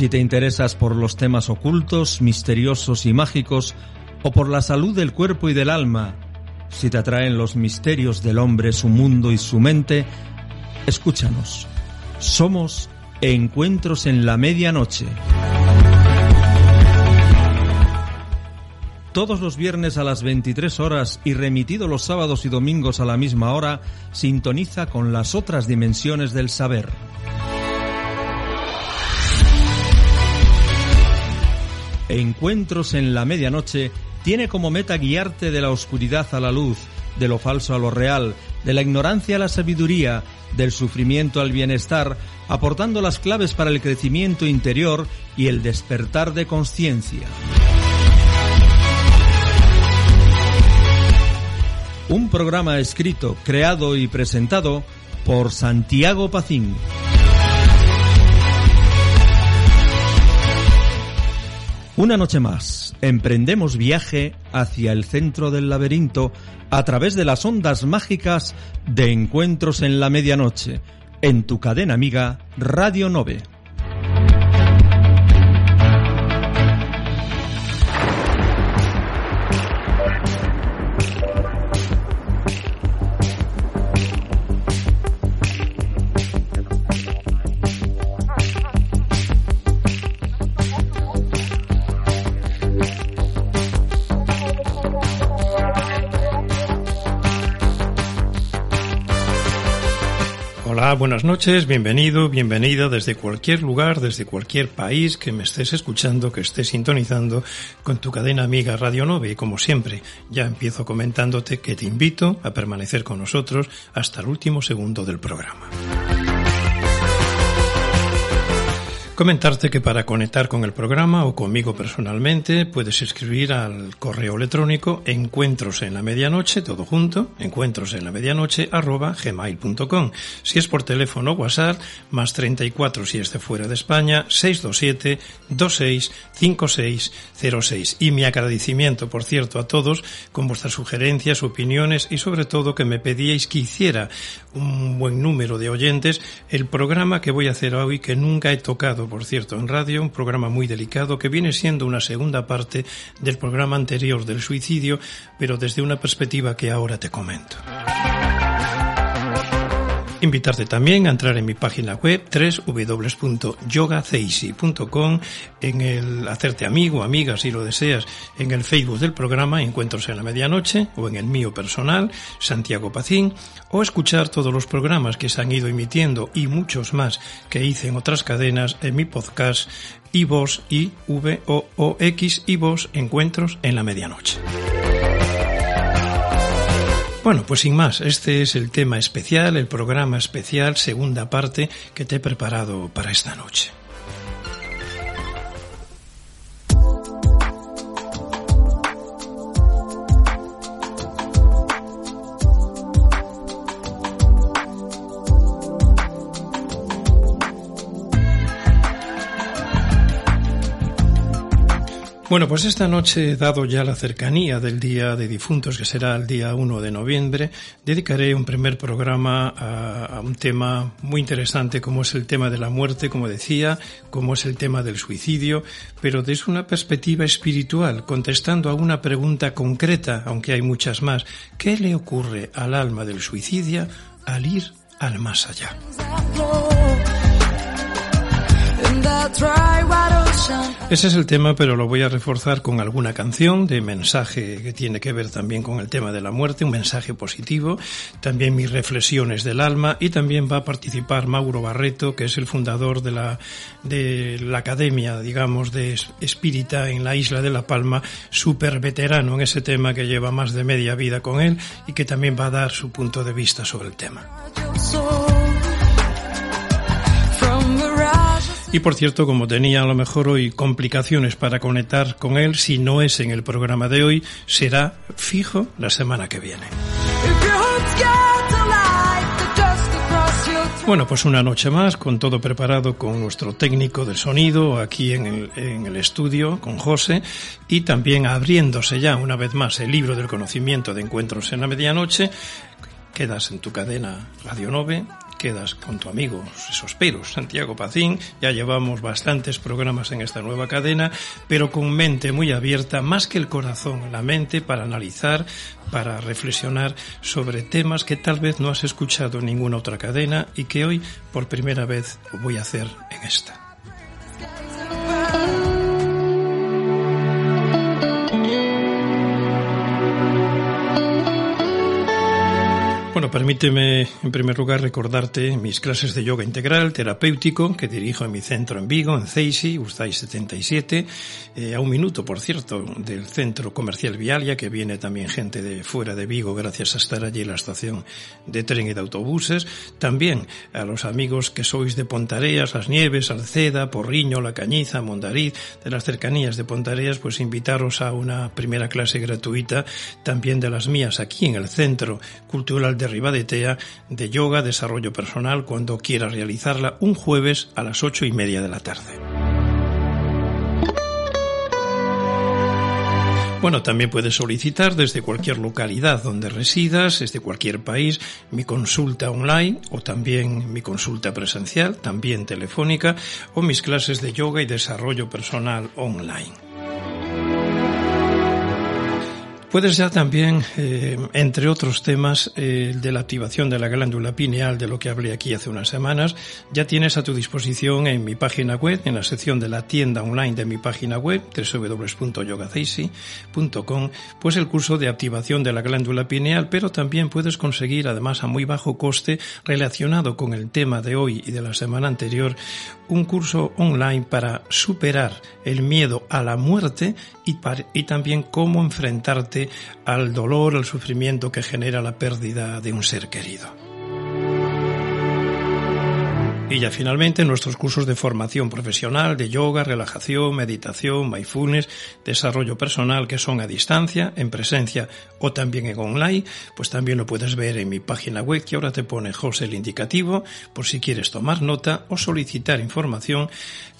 Si te interesas por los temas ocultos, misteriosos y mágicos, o por la salud del cuerpo y del alma, si te atraen los misterios del hombre, su mundo y su mente, escúchanos. Somos Encuentros en la Medianoche. Todos los viernes a las 23 horas y remitido los sábados y domingos a la misma hora, sintoniza con las otras dimensiones del saber. Encuentros en la medianoche tiene como meta guiarte de la oscuridad a la luz, de lo falso a lo real, de la ignorancia a la sabiduría, del sufrimiento al bienestar, aportando las claves para el crecimiento interior y el despertar de conciencia. Un programa escrito, creado y presentado por Santiago Pacín. Una noche más, emprendemos viaje hacia el centro del laberinto a través de las ondas mágicas de encuentros en la medianoche, en tu cadena amiga Radio Nove. Buenas noches, bienvenido, bienvenida desde cualquier lugar, desde cualquier país que me estés escuchando, que estés sintonizando con tu cadena amiga Radio 9 y como siempre ya empiezo comentándote que te invito a permanecer con nosotros hasta el último segundo del programa. Comentarte que para conectar con el programa o conmigo personalmente puedes escribir al correo electrónico encuentros en la medianoche, todo junto, encuentros en la medianoche arroba gmail.com. Si es por teléfono WhatsApp, más 34 si es de fuera de España, 627 26 5606. Y mi agradecimiento, por cierto, a todos con vuestras sugerencias, opiniones y sobre todo que me pedíais que hiciera un buen número de oyentes el programa que voy a hacer hoy que nunca he tocado por cierto, en radio, un programa muy delicado que viene siendo una segunda parte del programa anterior del suicidio, pero desde una perspectiva que ahora te comento. Invitarte también a entrar en mi página web www.yogaceisi.com, en el hacerte amigo, amiga, si lo deseas, en el Facebook del programa Encuentros en la Medianoche o en el mío personal, Santiago Pacín, o escuchar todos los programas que se han ido emitiendo y muchos más que hice en otras cadenas en mi podcast iVox y V O O X iVox Encuentros en la Medianoche. Bueno, pues sin más, este es el tema especial, el programa especial, segunda parte que te he preparado para esta noche. Bueno, pues esta noche, dado ya la cercanía del Día de Difuntos, que será el día 1 de noviembre, dedicaré un primer programa a, un tema muy interesante como es el tema de la muerte, como decía, como es el tema del suicidio, pero desde una perspectiva espiritual, contestando a una pregunta concreta, aunque hay muchas más. ¿Qué le ocurre al alma del suicidio al ir al más allá? Ese es el tema, pero lo voy a reforzar con alguna canción de mensaje que tiene que ver también con el tema de la muerte, un mensaje positivo, también mis reflexiones del alma y también va a participar Mauro Barreto, que es el fundador de la, de la Academia, digamos, de Espírita en la isla de La Palma, súper veterano en ese tema que lleva más de media vida con él y que también va a dar su punto de vista sobre el tema. Y por cierto, como tenía a lo mejor hoy complicaciones para conectar con él, si no es en el programa de hoy, será fijo la semana que viene. Bueno, pues una noche más, con todo preparado con nuestro técnico del sonido aquí en el, en el, estudio, con José, y también abriéndose ya una vez más el libro del conocimiento de encuentros en la medianoche, quedas en tu cadena Radio 9, quedas con tu amigo Sospero, Santiago Pacín. Ya llevamos bastantes programas en esta nueva cadena, pero con mente muy abierta, más que el corazón, la mente para analizar, para reflexionar sobre temas que tal vez no has escuchado en ninguna otra cadena y que hoy por primera vez voy a hacer en esta. Bueno, permíteme en primer lugar recordarte mis clases de yoga integral terapéutico que dirijo en mi centro en Vigo, en Ceisi, Ustay 77, eh, a un minuto, por cierto, del centro comercial Vialia, que viene también gente de fuera de Vigo gracias a estar allí en la estación de tren y de autobuses. También a los amigos que sois de Pontareas, Las Nieves, Alceda, Porriño, La Cañiza, Mondariz, de las cercanías de Pontareas, pues invitaros a una primera clase gratuita también de las mías aquí en el Centro Cultural de Ribadetea de yoga, desarrollo personal, cuando quiera realizarla un jueves a las ocho y media de la tarde. Bueno, también puedes solicitar desde cualquier localidad donde residas, desde cualquier país, mi consulta online o también mi consulta presencial, también telefónica, o mis clases de yoga y desarrollo personal online. Puedes ya también, eh, entre otros temas, eh, de la activación de la glándula pineal, de lo que hablé aquí hace unas semanas, ya tienes a tu disposición en mi página web, en la sección de la tienda online de mi página web, www.yogaceisi.com, pues el curso de activación de la glándula pineal, pero también puedes conseguir, además a muy bajo coste, relacionado con el tema de hoy y de la semana anterior, un curso online para superar el miedo a la muerte y, y también cómo enfrentarte al dolor, al sufrimiento que genera la pérdida de un ser querido. Y ya finalmente nuestros cursos de formación profesional, de yoga, relajación, meditación, mindfulness, desarrollo personal que son a distancia, en presencia o también en online, pues también lo puedes ver en mi página web que ahora te pone José el indicativo por si quieres tomar nota o solicitar información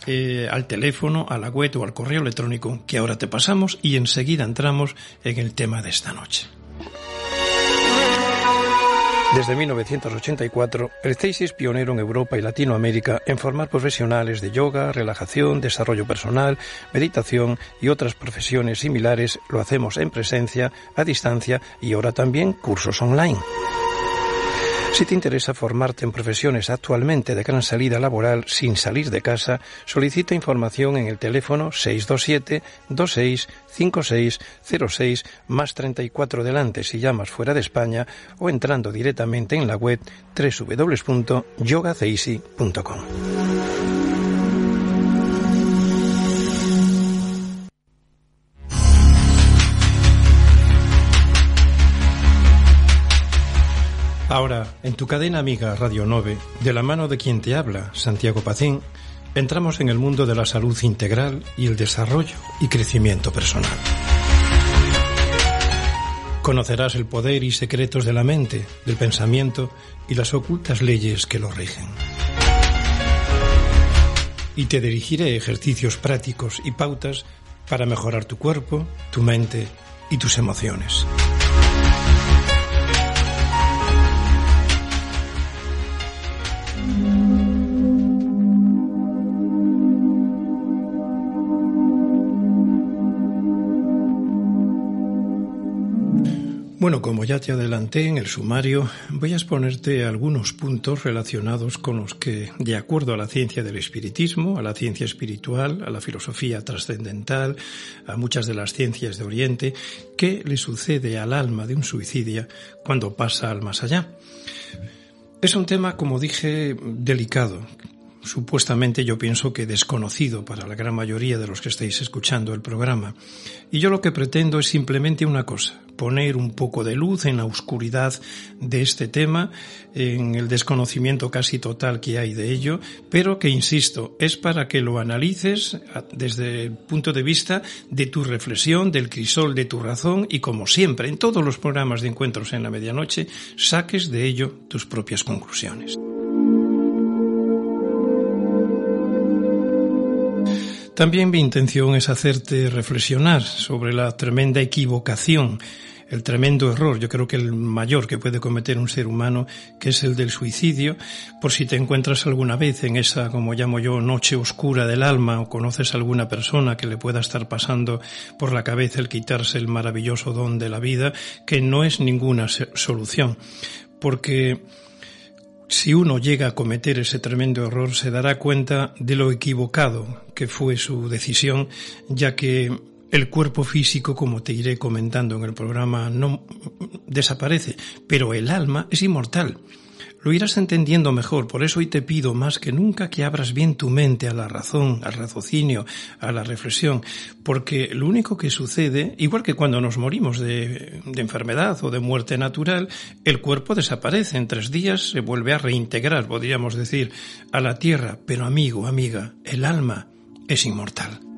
eh, al teléfono, a la web o al correo electrónico que ahora te pasamos y enseguida entramos en el tema de esta noche. Desde 1984, el CEISI es pionero en Europa y Latinoamérica en formar profesionales de yoga, relajación, desarrollo personal, meditación y otras profesiones similares. Lo hacemos en presencia, a distancia y ahora también cursos online. Si te interesa formarte en profesiones actualmente de gran salida laboral sin salir de casa, solicita información en el teléfono 627 26 5606 más 34 delante si llamas fuera de España o entrando directamente en la web www.yogaceisi.com. Ahora, en tu cadena amiga Radio 9, de la mano de quien te habla, Santiago Pacín, entramos en el mundo de la salud integral y el desarrollo y crecimiento personal. Conocerás el poder y secretos de la mente, del pensamiento y las ocultas leyes que lo rigen. Y te dirigiré ejercicios prácticos y pautas para mejorar tu cuerpo, tu mente y tus emociones. Bueno, como ya te adelanté en el sumario, voy a exponerte algunos puntos relacionados con los que, de acuerdo a la ciencia del espiritismo, a la ciencia espiritual, a la filosofía trascendental, a muchas de las ciencias de Oriente, qué le sucede al alma de un suicidio cuando pasa al más allá. Es un tema, como dije, delicado, supuestamente yo pienso que desconocido para la gran mayoría de los que estáis escuchando el programa. Y yo lo que pretendo es simplemente una cosa, poner un poco de luz en la oscuridad de este tema, en el desconocimiento casi total que hay de ello, pero que, insisto, es para que lo analices desde el punto de vista de tu reflexión, del crisol de tu razón y, como siempre, en todos los programas de encuentros en la medianoche, saques de ello tus propias conclusiones. También mi intención es hacerte reflexionar sobre la tremenda equivocación el tremendo error, yo creo que el mayor que puede cometer un ser humano, que es el del suicidio, por si te encuentras alguna vez en esa, como llamo yo, noche oscura del alma o conoces a alguna persona que le pueda estar pasando por la cabeza el quitarse el maravilloso don de la vida, que no es ninguna solución, porque si uno llega a cometer ese tremendo error, se dará cuenta de lo equivocado que fue su decisión, ya que el cuerpo físico, como te iré comentando en el programa, no desaparece, pero el alma es inmortal. Lo irás entendiendo mejor, por eso hoy te pido más que nunca que abras bien tu mente a la razón, al raciocinio, a la reflexión, porque lo único que sucede, igual que cuando nos morimos de, de enfermedad o de muerte natural, el cuerpo desaparece en tres días, se vuelve a reintegrar, podríamos decir, a la tierra, pero amigo, amiga, el alma es inmortal.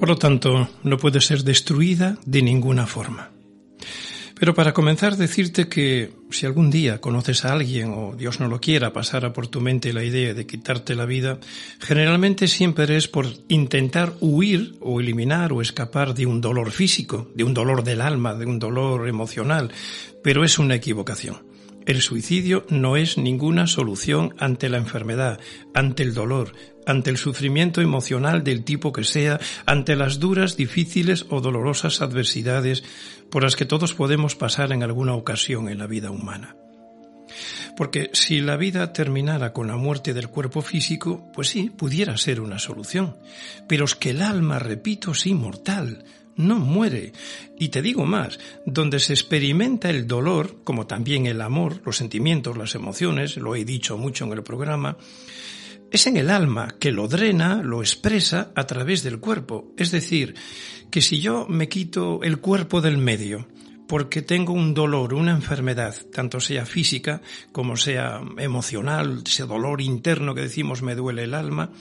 Por lo tanto, no puede ser destruida de ninguna forma. Pero para comenzar, decirte que si algún día conoces a alguien o Dios no lo quiera pasara por tu mente la idea de quitarte la vida, generalmente siempre es por intentar huir o eliminar o escapar de un dolor físico, de un dolor del alma, de un dolor emocional, pero es una equivocación. El suicidio no es ninguna solución ante la enfermedad, ante el dolor, ante el sufrimiento emocional del tipo que sea, ante las duras, difíciles o dolorosas adversidades por las que todos podemos pasar en alguna ocasión en la vida humana. Porque si la vida terminara con la muerte del cuerpo físico, pues sí, pudiera ser una solución. Pero es que el alma, repito, es inmortal, no muere. Y te digo más, donde se experimenta el dolor, como también el amor, los sentimientos, las emociones, lo he dicho mucho en el programa, es en el alma que lo drena, lo expresa a través del cuerpo. Es decir, que si yo me quito el cuerpo del medio, porque tengo un dolor, una enfermedad, tanto sea física como sea emocional, ese dolor interno que decimos me duele el alma,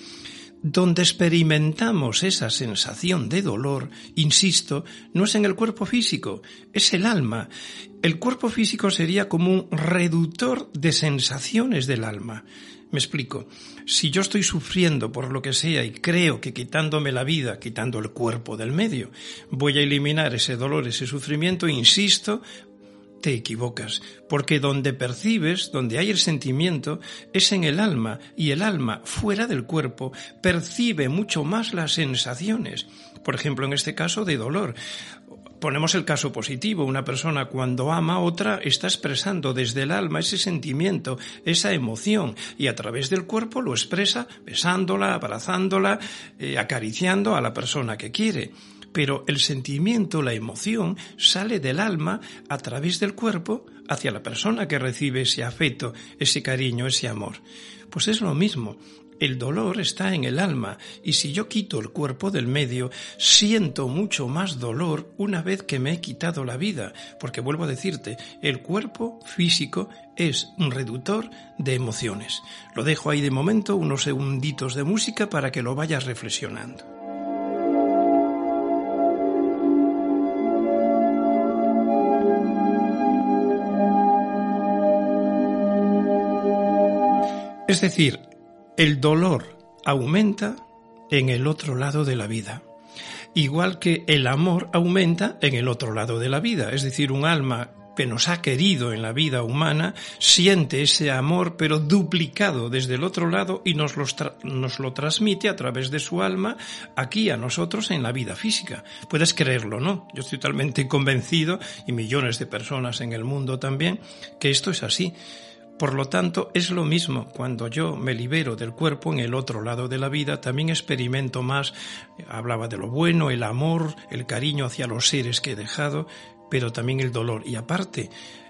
donde experimentamos esa sensación de dolor, insisto, no es en el cuerpo físico, es el alma. El cuerpo físico sería como un reductor de sensaciones del alma. Me explico. Si yo estoy sufriendo por lo que sea y creo que quitándome la vida, quitando el cuerpo del medio, voy a eliminar ese dolor, ese sufrimiento, insisto, te equivocas, porque donde percibes, donde hay el sentimiento, es en el alma, y el alma, fuera del cuerpo, percibe mucho más las sensaciones. Por ejemplo, en este caso de dolor. Ponemos el caso positivo, una persona cuando ama a otra está expresando desde el alma ese sentimiento, esa emoción, y a través del cuerpo lo expresa besándola, abrazándola, eh, acariciando a la persona que quiere pero el sentimiento, la emoción, sale del alma a través del cuerpo hacia la persona que recibe ese afecto, ese cariño, ese amor. Pues es lo mismo. El dolor está en el alma y si yo quito el cuerpo del medio, siento mucho más dolor una vez que me he quitado la vida, porque vuelvo a decirte, el cuerpo físico es un reductor de emociones. Lo dejo ahí de momento unos segunditos de música para que lo vayas reflexionando. Es decir, el dolor aumenta en el otro lado de la vida, igual que el amor aumenta en el otro lado de la vida, es decir, un alma que nos ha querido en la vida humana siente ese amor pero duplicado desde el otro lado y nos, nos lo transmite a través de su alma aquí a nosotros en la vida física. Puedes creerlo, ¿no? Yo estoy totalmente convencido y millones de personas en el mundo también que esto es así. Por lo tanto, es lo mismo cuando yo me libero del cuerpo en el otro lado de la vida, también experimento más, hablaba de lo bueno, el amor, el cariño hacia los seres que he dejado, pero también el dolor. Y aparte,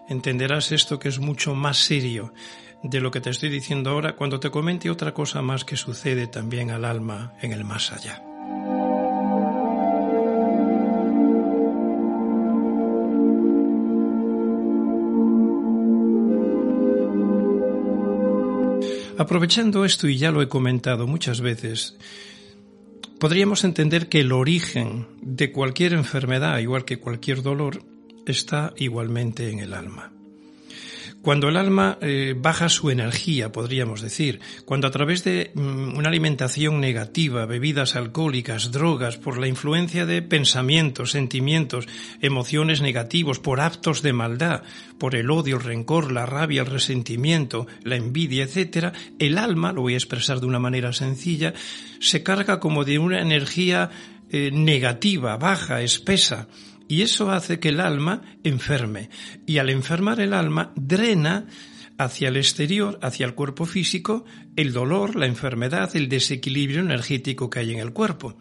entenderás esto que es mucho más serio de lo que te estoy diciendo ahora cuando te comente otra cosa más que sucede también al alma en el más allá. Aprovechando esto, y ya lo he comentado muchas veces, podríamos entender que el origen de cualquier enfermedad, igual que cualquier dolor, está igualmente en el alma. Cuando el alma eh, baja su energía, podríamos decir, cuando a través de mm, una alimentación negativa, bebidas alcohólicas, drogas, por la influencia de pensamientos, sentimientos, emociones negativos, por actos de maldad, por el odio, el rencor, la rabia, el resentimiento, la envidia, etc., el alma, lo voy a expresar de una manera sencilla, se carga como de una energía eh, negativa, baja, espesa, y eso hace que el alma enferme. Y al enfermar el alma, drena hacia el exterior, hacia el cuerpo físico, el dolor, la enfermedad, el desequilibrio energético que hay en el cuerpo.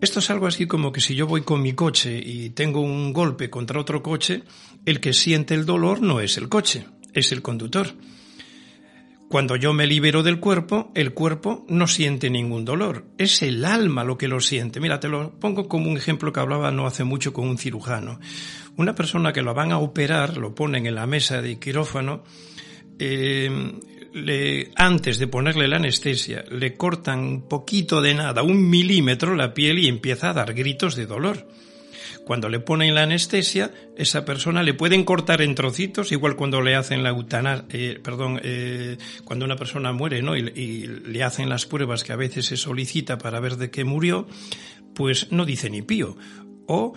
Esto es algo así como que si yo voy con mi coche y tengo un golpe contra otro coche, el que siente el dolor no es el coche, es el conductor. Cuando yo me libero del cuerpo, el cuerpo no siente ningún dolor. Es el alma lo que lo siente. Mira, te lo pongo como un ejemplo que hablaba no hace mucho con un cirujano. Una persona que lo van a operar, lo ponen en la mesa de quirófano, eh, le, antes de ponerle la anestesia, le cortan un poquito de nada, un milímetro la piel y empieza a dar gritos de dolor. Cuando le ponen la anestesia, esa persona le pueden cortar en trocitos, igual cuando le hacen la eutanasia, eh, perdón, eh, cuando una persona muere, ¿no? Y, y, le hacen las pruebas que a veces se solicita para ver de qué murió, pues no dice ni pío. O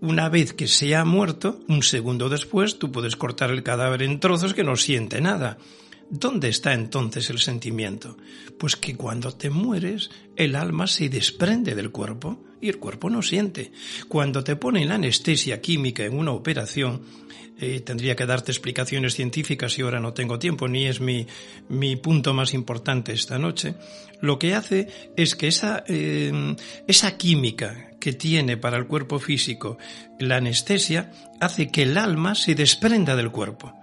una vez que se ha muerto, un segundo después, tú puedes cortar el cadáver en trozos que no siente nada. ¿Dónde está entonces el sentimiento? Pues que cuando te mueres, el alma se desprende del cuerpo y el cuerpo no siente. Cuando te ponen anestesia química en una operación, eh, tendría que darte explicaciones científicas y ahora no tengo tiempo, ni es mi, mi punto más importante esta noche. Lo que hace es que esa, eh, esa química que tiene para el cuerpo físico la anestesia hace que el alma se desprenda del cuerpo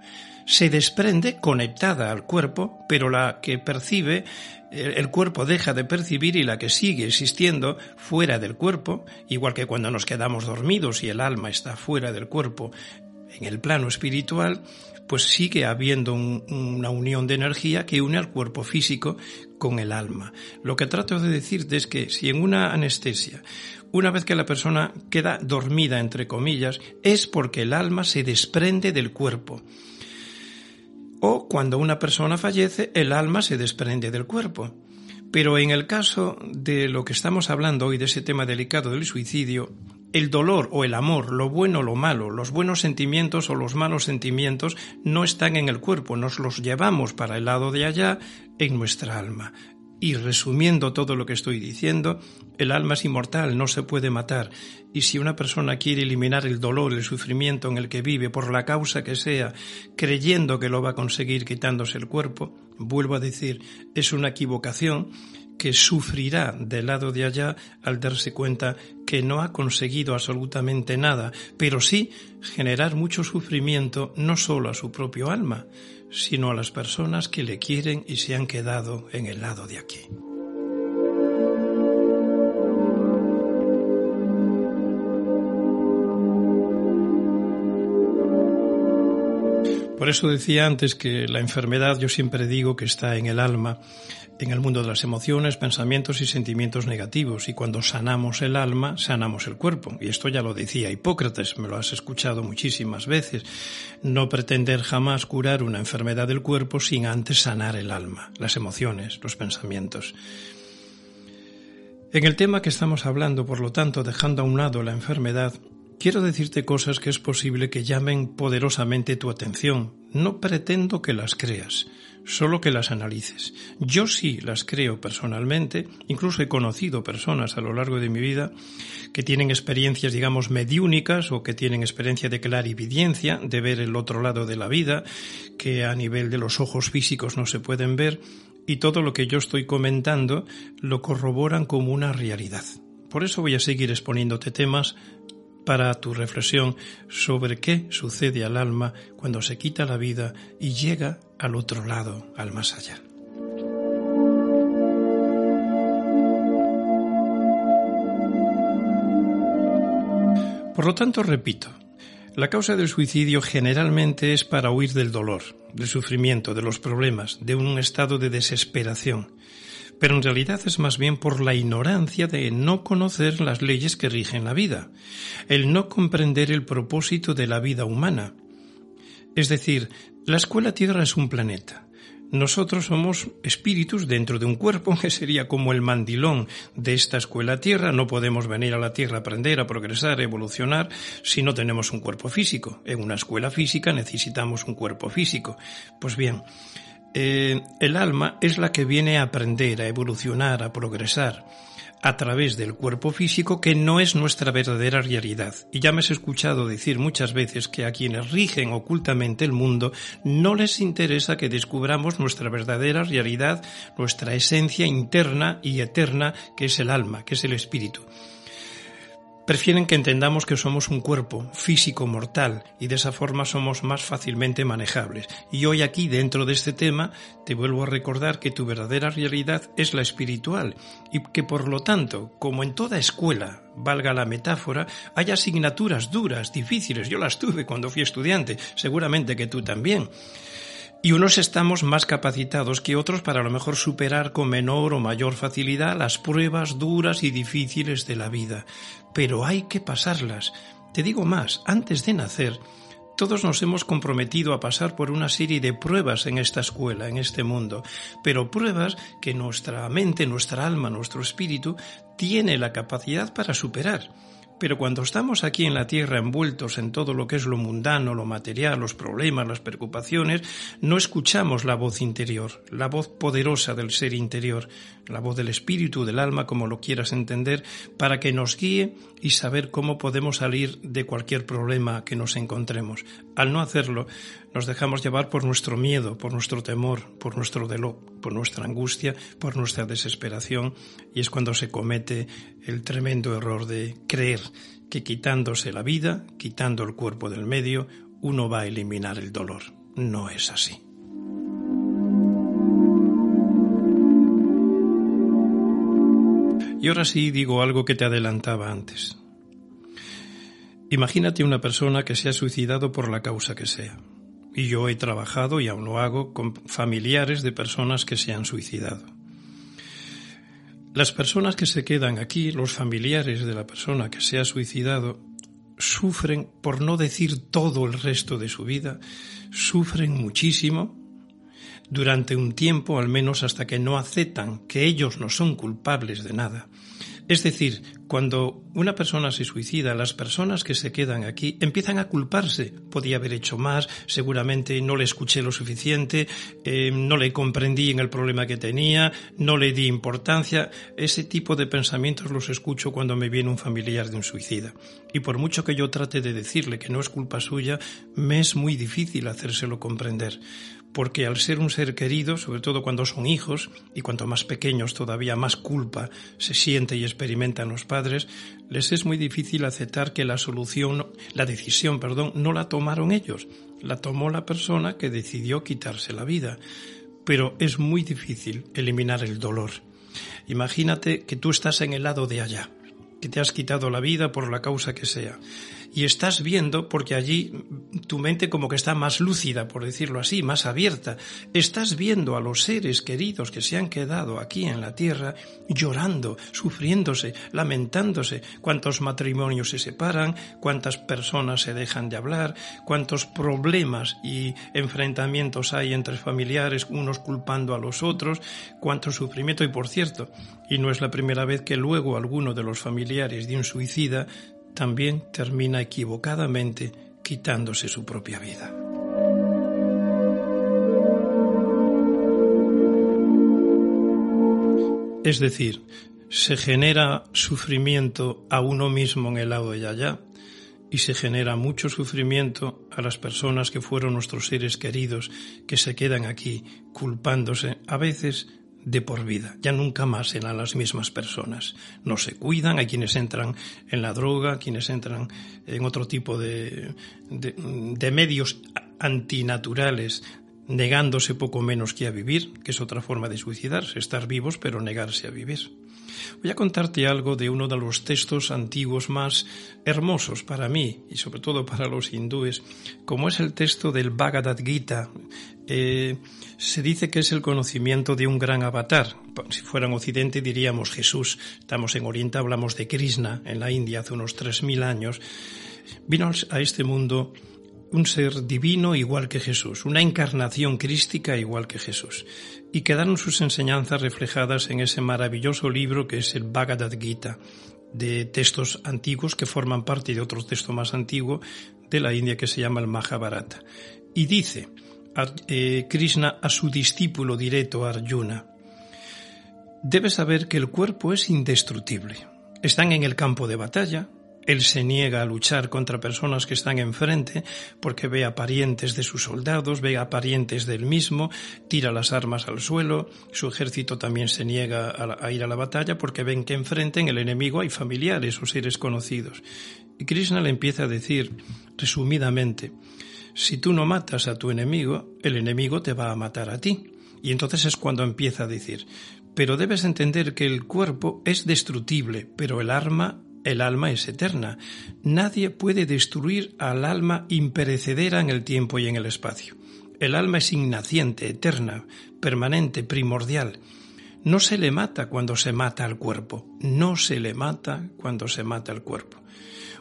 se desprende conectada al cuerpo, pero la que percibe, el cuerpo deja de percibir y la que sigue existiendo fuera del cuerpo, igual que cuando nos quedamos dormidos y el alma está fuera del cuerpo en el plano espiritual, pues sigue habiendo una unión de energía que une al cuerpo físico con el alma. Lo que trato de decirte es que si en una anestesia, una vez que la persona queda dormida, entre comillas, es porque el alma se desprende del cuerpo o cuando una persona fallece, el alma se desprende del cuerpo. Pero en el caso de lo que estamos hablando hoy, de ese tema delicado del suicidio, el dolor o el amor, lo bueno o lo malo, los buenos sentimientos o los malos sentimientos no están en el cuerpo, nos los llevamos para el lado de allá en nuestra alma. Y resumiendo todo lo que estoy diciendo, el alma es inmortal, no se puede matar. Y si una persona quiere eliminar el dolor, el sufrimiento en el que vive, por la causa que sea, creyendo que lo va a conseguir quitándose el cuerpo, vuelvo a decir, es una equivocación que sufrirá del lado de allá al darse cuenta que no ha conseguido absolutamente nada, pero sí generar mucho sufrimiento no solo a su propio alma, sino a las personas que le quieren y se han quedado en el lado de aquí. Por eso decía antes que la enfermedad yo siempre digo que está en el alma en el mundo de las emociones, pensamientos y sentimientos negativos. Y cuando sanamos el alma, sanamos el cuerpo. Y esto ya lo decía Hipócrates, me lo has escuchado muchísimas veces. No pretender jamás curar una enfermedad del cuerpo sin antes sanar el alma, las emociones, los pensamientos. En el tema que estamos hablando, por lo tanto, dejando a un lado la enfermedad, quiero decirte cosas que es posible que llamen poderosamente tu atención. No pretendo que las creas solo que las analices. Yo sí las creo personalmente, incluso he conocido personas a lo largo de mi vida que tienen experiencias, digamos, mediúnicas o que tienen experiencia de clarividencia, de ver el otro lado de la vida, que a nivel de los ojos físicos no se pueden ver, y todo lo que yo estoy comentando lo corroboran como una realidad. Por eso voy a seguir exponiéndote temas para tu reflexión sobre qué sucede al alma cuando se quita la vida y llega al otro lado, al más allá. Por lo tanto, repito, la causa del suicidio generalmente es para huir del dolor, del sufrimiento, de los problemas, de un estado de desesperación pero en realidad es más bien por la ignorancia de no conocer las leyes que rigen la vida, el no comprender el propósito de la vida humana. Es decir, la escuela Tierra es un planeta. Nosotros somos espíritus dentro de un cuerpo que sería como el mandilón de esta escuela Tierra. No podemos venir a la Tierra a aprender, a progresar, a evolucionar si no tenemos un cuerpo físico. En una escuela física necesitamos un cuerpo físico. Pues bien, eh, el alma es la que viene a aprender, a evolucionar, a progresar a través del cuerpo físico que no es nuestra verdadera realidad. Y ya me has escuchado decir muchas veces que a quienes rigen ocultamente el mundo no les interesa que descubramos nuestra verdadera realidad, nuestra esencia interna y eterna que es el alma, que es el espíritu. Prefieren que entendamos que somos un cuerpo físico mortal y de esa forma somos más fácilmente manejables. Y hoy aquí, dentro de este tema, te vuelvo a recordar que tu verdadera realidad es la espiritual y que por lo tanto, como en toda escuela, valga la metáfora, hay asignaturas duras, difíciles. Yo las tuve cuando fui estudiante, seguramente que tú también. Y unos estamos más capacitados que otros para a lo mejor superar con menor o mayor facilidad las pruebas duras y difíciles de la vida. Pero hay que pasarlas. Te digo más, antes de nacer, todos nos hemos comprometido a pasar por una serie de pruebas en esta escuela, en este mundo, pero pruebas que nuestra mente, nuestra alma, nuestro espíritu tiene la capacidad para superar. Pero cuando estamos aquí en la tierra envueltos en todo lo que es lo mundano, lo material, los problemas, las preocupaciones, no escuchamos la voz interior, la voz poderosa del ser interior, la voz del espíritu, del alma, como lo quieras entender, para que nos guíe y saber cómo podemos salir de cualquier problema que nos encontremos. Al no hacerlo, nos dejamos llevar por nuestro miedo, por nuestro temor, por nuestro dolor, por nuestra angustia, por nuestra desesperación, y es cuando se comete el tremendo error de creer que quitándose la vida, quitando el cuerpo del medio, uno va a eliminar el dolor. No es así. Y ahora sí digo algo que te adelantaba antes. Imagínate una persona que se ha suicidado por la causa que sea. Y yo he trabajado, y aún lo hago, con familiares de personas que se han suicidado. Las personas que se quedan aquí, los familiares de la persona que se ha suicidado, sufren, por no decir todo el resto de su vida, sufren muchísimo durante un tiempo, al menos hasta que no aceptan que ellos no son culpables de nada, es decir, cuando una persona se suicida, las personas que se quedan aquí empiezan a culparse. Podía haber hecho más, seguramente no le escuché lo suficiente, eh, no le comprendí en el problema que tenía, no le di importancia. Ese tipo de pensamientos los escucho cuando me viene un familiar de un suicida. Y por mucho que yo trate de decirle que no es culpa suya, me es muy difícil hacérselo comprender porque al ser un ser querido, sobre todo cuando son hijos, y cuanto más pequeños todavía más culpa se siente y experimentan los padres, les es muy difícil aceptar que la solución, la decisión, perdón, no la tomaron ellos, la tomó la persona que decidió quitarse la vida. Pero es muy difícil eliminar el dolor. Imagínate que tú estás en el lado de allá, que te has quitado la vida por la causa que sea y estás viendo, porque allí tu mente como que está más lúcida, por decirlo así, más abierta, estás viendo a los seres queridos que se han quedado aquí en la tierra llorando, sufriéndose, lamentándose, cuántos matrimonios se separan, cuántas personas se dejan de hablar, cuántos problemas y enfrentamientos hay entre familiares, unos culpando a los otros, cuánto sufrimiento y por cierto, y no es la primera vez que luego alguno de los familiares de un suicida también termina equivocadamente quitándose su propia vida. Es decir, se genera sufrimiento a uno mismo en el lado de allá y se genera mucho sufrimiento a las personas que fueron nuestros seres queridos que se quedan aquí culpándose a veces de por vida. Ya nunca más serán las mismas personas. No se cuidan, hay quienes entran en la droga, quienes entran en otro tipo de, de, medios antinaturales, negándose poco menos que a vivir, que es otra forma de suicidarse, estar vivos pero negarse a vivir. Voy a contarte algo de uno de los textos antiguos más hermosos para mí y sobre todo para los hindúes, como es el texto del Bhagavad Gita. Eh, se dice que es el conocimiento de un gran avatar. Si fuera en Occidente diríamos Jesús. Estamos en Oriente, hablamos de Krishna en la India hace unos 3.000 años. Vino a este mundo un ser divino igual que Jesús, una encarnación crística igual que Jesús, y quedaron sus enseñanzas reflejadas en ese maravilloso libro que es el Bhagavad Gita, de textos antiguos que forman parte de otro texto más antiguo de la India que se llama el Mahabharata. Y dice eh, Krishna a su discípulo directo Arjuna, debes saber que el cuerpo es indestructible. Están en el campo de batalla, él se niega a luchar contra personas que están enfrente porque ve a parientes de sus soldados, ve a parientes del mismo, tira las armas al suelo, su ejército también se niega a, ir a la batalla porque ven que enfrente en el enemigo hay familiares o seres conocidos. Y Krishna le empieza a decir, resumidamente, si tú no matas a tu enemigo, el enemigo te va a matar a ti. Y entonces es cuando empieza a decir, pero debes entender que el cuerpo es destructible, pero el arma el alma es eterna. Nadie puede destruir al alma imperecedera en el tiempo y en el espacio. El alma es innaciente, eterna, permanente, primordial. No se le mata cuando se mata al cuerpo. No se le mata cuando se mata al cuerpo.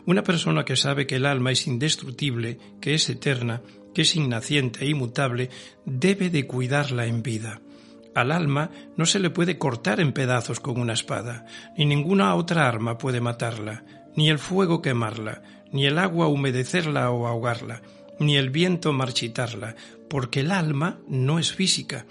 Una persona que sabe que el alma es indestructible, que es eterna, que es innaciente e inmutable, debe de cuidarla en vida. Al alma no se le puede cortar en pedazos con una espada, ni ninguna otra arma puede matarla, ni el fuego quemarla, ni el agua humedecerla o ahogarla, ni el viento marchitarla, porque el alma no es física.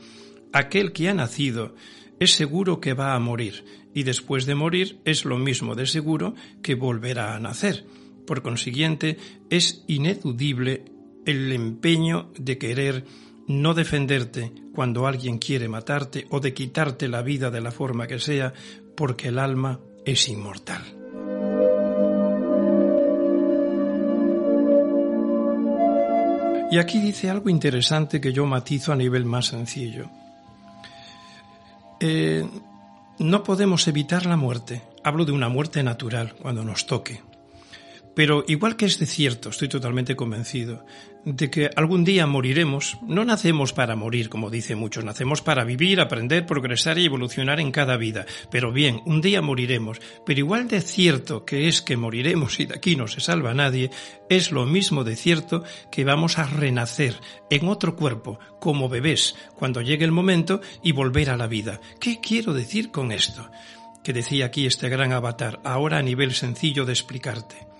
Aquel que ha nacido es seguro que va a morir, y después de morir es lo mismo de seguro que volverá a nacer. Por consiguiente, es ineludible el empeño de querer no defenderte cuando alguien quiere matarte o de quitarte la vida de la forma que sea, porque el alma es inmortal. Y aquí dice algo interesante que yo matizo a nivel más sencillo. Eh, no podemos evitar la muerte. Hablo de una muerte natural cuando nos toque. Pero igual que es de cierto, estoy totalmente convencido, de que algún día moriremos, no nacemos para morir, como dicen muchos, nacemos para vivir, aprender, progresar y evolucionar en cada vida. Pero bien, un día moriremos, pero igual de cierto que es que moriremos y de aquí no se salva nadie, es lo mismo de cierto que vamos a renacer en otro cuerpo, como bebés, cuando llegue el momento y volver a la vida. ¿Qué quiero decir con esto? Que decía aquí este gran avatar, ahora a nivel sencillo de explicarte.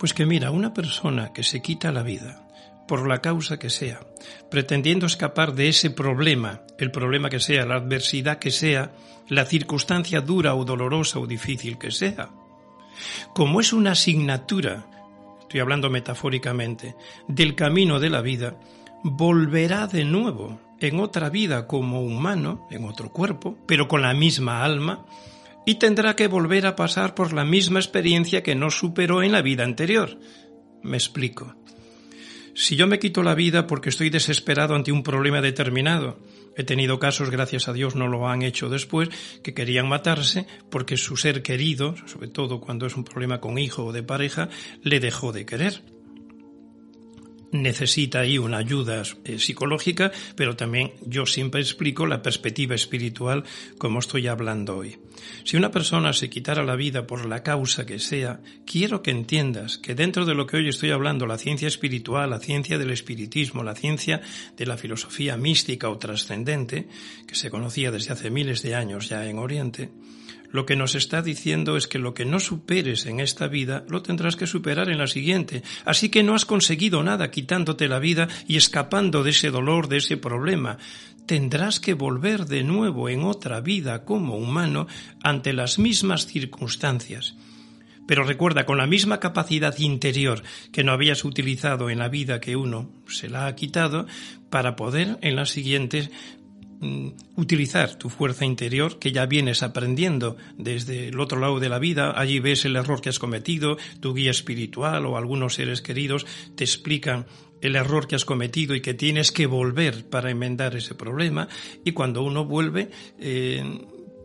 Pues que mira, una persona que se quita la vida, por la causa que sea, pretendiendo escapar de ese problema, el problema que sea, la adversidad que sea, la circunstancia dura o dolorosa o difícil que sea. Como es una asignatura, estoy hablando metafóricamente, del camino de la vida, volverá de nuevo en otra vida como humano, en otro cuerpo, pero con la misma alma, y tendrá que volver a pasar por la misma experiencia que no superó en la vida anterior. Me explico. Si yo me quito la vida porque estoy desesperado ante un problema determinado, he tenido casos, gracias a Dios no lo han hecho después, que querían matarse porque su ser querido, sobre todo cuando es un problema con hijo o de pareja, le dejó de querer necesita ahí una ayuda eh, psicológica, pero también yo siempre explico la perspectiva espiritual como estoy hablando hoy. Si una persona se quitara la vida por la causa que sea, quiero que entiendas que dentro de lo que hoy estoy hablando, la ciencia espiritual, la ciencia del espiritismo, la ciencia de la filosofía mística o trascendente, que se conocía desde hace miles de años ya en Oriente, lo que nos está diciendo es que lo que no superes en esta vida lo tendrás que superar en la siguiente. Así que no has conseguido nada quitándote la vida y escapando de ese dolor, de ese problema. Tendrás que volver de nuevo en otra vida como humano ante las mismas circunstancias. Pero recuerda, con la misma capacidad interior que no habías utilizado en la vida que uno se la ha quitado, para poder en las siguientes utilizar tu fuerza interior que ya vienes aprendiendo desde el otro lado de la vida, allí ves el error que has cometido, tu guía espiritual o algunos seres queridos te explican el error que has cometido y que tienes que volver para enmendar ese problema. Y cuando uno vuelve eh,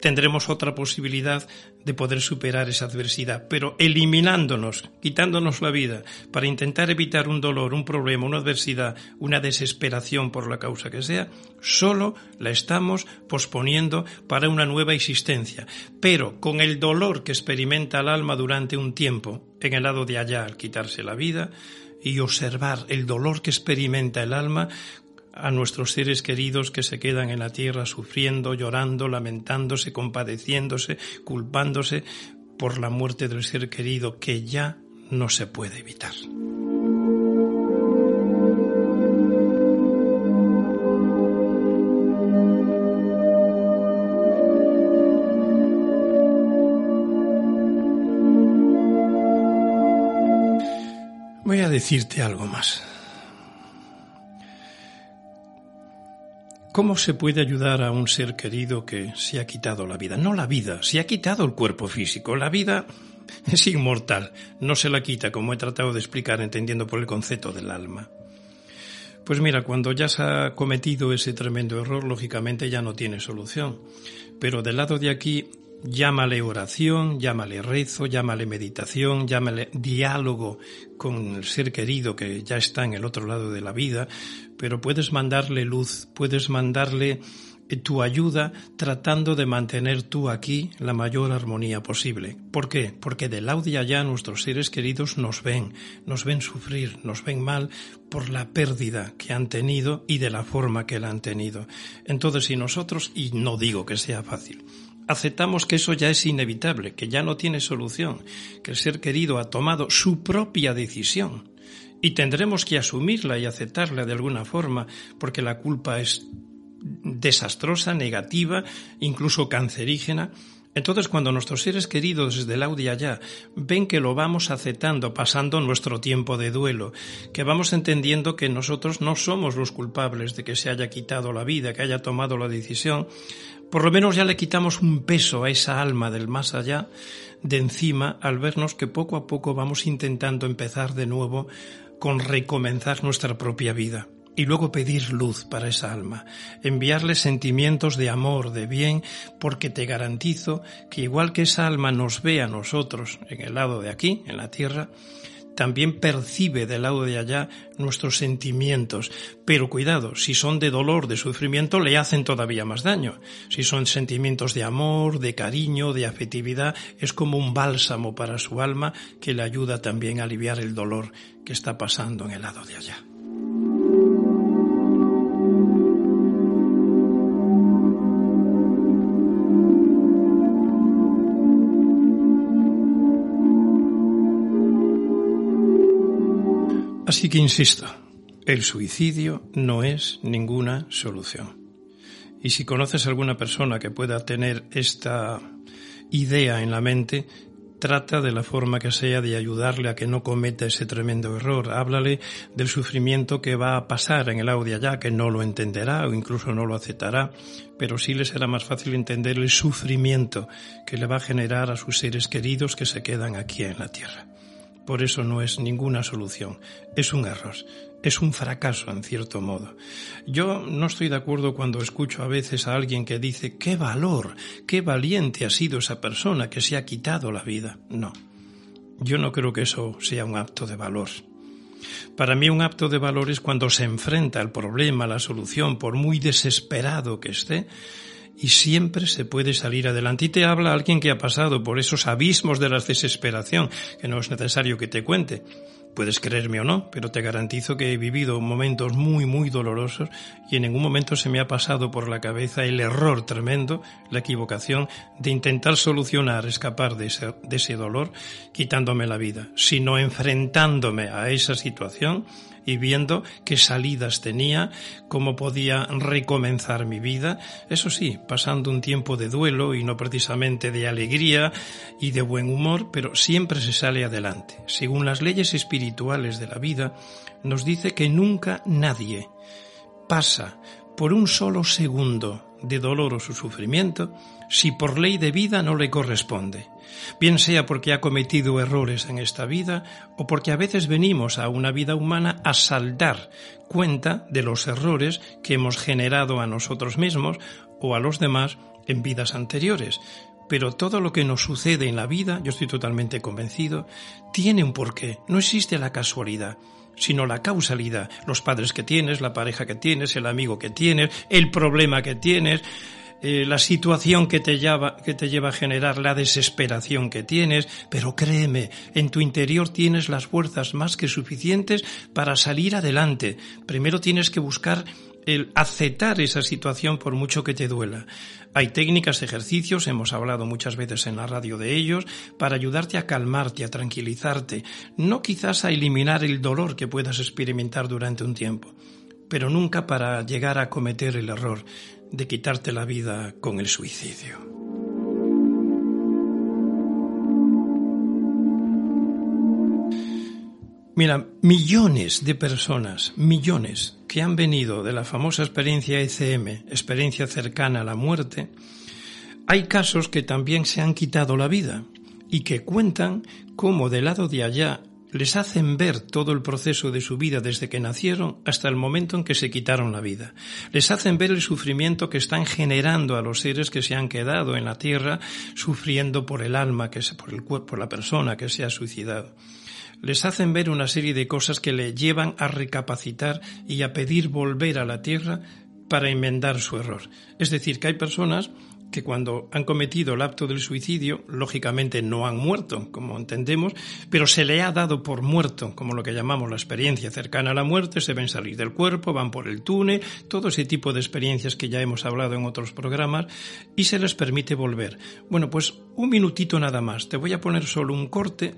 tendremos otra posibilidad de poder superar esa adversidad, pero eliminándonos, quitándonos la vida para intentar evitar un dolor, un problema, una adversidad, una desesperación por la causa que sea, solo la estamos posponiendo para una nueva existencia. Pero con el dolor que experimenta el alma durante un tiempo, en el lado de allá al quitarse la vida, y observar el dolor que experimenta el alma a nuestros seres queridos que se quedan en la tierra sufriendo, llorando, lamentándose, compadeciéndose, culpándose por la muerte del ser querido que ya no se puede evitar. Voy a decirte algo más. ¿Cómo se puede ayudar a un ser querido que se ha quitado la vida? No la vida, se ha quitado el cuerpo físico. La vida es inmortal, no se la quita, como he tratado de explicar entendiendo por el concepto del alma. Pues mira, cuando ya se ha cometido ese tremendo error, lógicamente ya no tiene solución. Pero del lado de aquí, llámale oración, llámale rezo, llámale meditación, llámale diálogo con el ser querido que ya está en el otro lado de la vida, pero puedes mandarle luz, puedes mandarle eh, tu ayuda tratando de mantener tú aquí la mayor armonía posible. ¿Por qué? Porque del lado de allá nuestros seres queridos nos ven, nos ven sufrir, nos ven mal por la pérdida que han tenido y de la forma que la han tenido. Entonces, si nosotros, y no digo que sea fácil, aceptamos que eso ya es inevitable, que ya no tiene solución, que el ser querido ha tomado su propia decisión, y tendremos que asumirla y aceptarla de alguna forma, porque la culpa es desastrosa, negativa, incluso cancerígena. Entonces, cuando nuestros seres queridos desde el audio allá ven que lo vamos aceptando, pasando nuestro tiempo de duelo, que vamos entendiendo que nosotros no somos los culpables de que se haya quitado la vida, que haya tomado la decisión, por lo menos ya le quitamos un peso a esa alma del más allá de encima al vernos que poco a poco vamos intentando empezar de nuevo con recomenzar nuestra propia vida y luego pedir luz para esa alma, enviarle sentimientos de amor, de bien, porque te garantizo que igual que esa alma nos ve a nosotros en el lado de aquí, en la tierra, también percibe del lado de allá nuestros sentimientos. Pero cuidado, si son de dolor, de sufrimiento, le hacen todavía más daño. Si son sentimientos de amor, de cariño, de afectividad, es como un bálsamo para su alma que le ayuda también a aliviar el dolor que está pasando en el lado de allá. Así que insisto, el suicidio no es ninguna solución. Y si conoces a alguna persona que pueda tener esta idea en la mente, trata de la forma que sea de ayudarle a que no cometa ese tremendo error. Háblale del sufrimiento que va a pasar en el audio allá, que no lo entenderá o incluso no lo aceptará, pero sí le será más fácil entender el sufrimiento que le va a generar a sus seres queridos que se quedan aquí en la tierra. Por eso no es ninguna solución, es un error, es un fracaso en cierto modo. Yo no estoy de acuerdo cuando escucho a veces a alguien que dice qué valor, qué valiente ha sido esa persona que se ha quitado la vida. No, yo no creo que eso sea un acto de valor. Para mí un acto de valor es cuando se enfrenta al problema, a la solución, por muy desesperado que esté, y siempre se puede salir adelante. Y te habla alguien que ha pasado por esos abismos de la desesperación, que no es necesario que te cuente. Puedes creerme o no, pero te garantizo que he vivido momentos muy, muy dolorosos y en ningún momento se me ha pasado por la cabeza el error tremendo, la equivocación de intentar solucionar, escapar de ese, de ese dolor, quitándome la vida, sino enfrentándome a esa situación y viendo qué salidas tenía, cómo podía recomenzar mi vida, eso sí, pasando un tiempo de duelo y no precisamente de alegría y de buen humor, pero siempre se sale adelante. Según las leyes espirituales de la vida, nos dice que nunca nadie pasa por un solo segundo de dolor o su sufrimiento si por ley de vida no le corresponde, bien sea porque ha cometido errores en esta vida o porque a veces venimos a una vida humana a saldar cuenta de los errores que hemos generado a nosotros mismos o a los demás en vidas anteriores. Pero todo lo que nos sucede en la vida, yo estoy totalmente convencido, tiene un porqué. No existe la casualidad sino la causalidad. Los padres que tienes, la pareja que tienes, el amigo que tienes, el problema que tienes, eh, la situación que te, lleva, que te lleva a generar la desesperación que tienes, pero créeme, en tu interior tienes las fuerzas más que suficientes para salir adelante. Primero tienes que buscar el aceptar esa situación por mucho que te duela. Hay técnicas, ejercicios, hemos hablado muchas veces en la radio de ellos, para ayudarte a calmarte, a tranquilizarte, no quizás a eliminar el dolor que puedas experimentar durante un tiempo, pero nunca para llegar a cometer el error de quitarte la vida con el suicidio. Mira, millones de personas, millones, que han venido de la famosa experiencia ECM, experiencia cercana a la muerte, hay casos que también se han quitado la vida y que cuentan cómo del lado de allá les hacen ver todo el proceso de su vida desde que nacieron hasta el momento en que se quitaron la vida. Les hacen ver el sufrimiento que están generando a los seres que se han quedado en la tierra sufriendo por el alma, que es por el por la persona que se ha suicidado les hacen ver una serie de cosas que le llevan a recapacitar y a pedir volver a la tierra para enmendar su error. Es decir, que hay personas que cuando han cometido el acto del suicidio, lógicamente no han muerto, como entendemos, pero se le ha dado por muerto, como lo que llamamos la experiencia cercana a la muerte, se ven salir del cuerpo, van por el túnel, todo ese tipo de experiencias que ya hemos hablado en otros programas, y se les permite volver. Bueno, pues un minutito nada más, te voy a poner solo un corte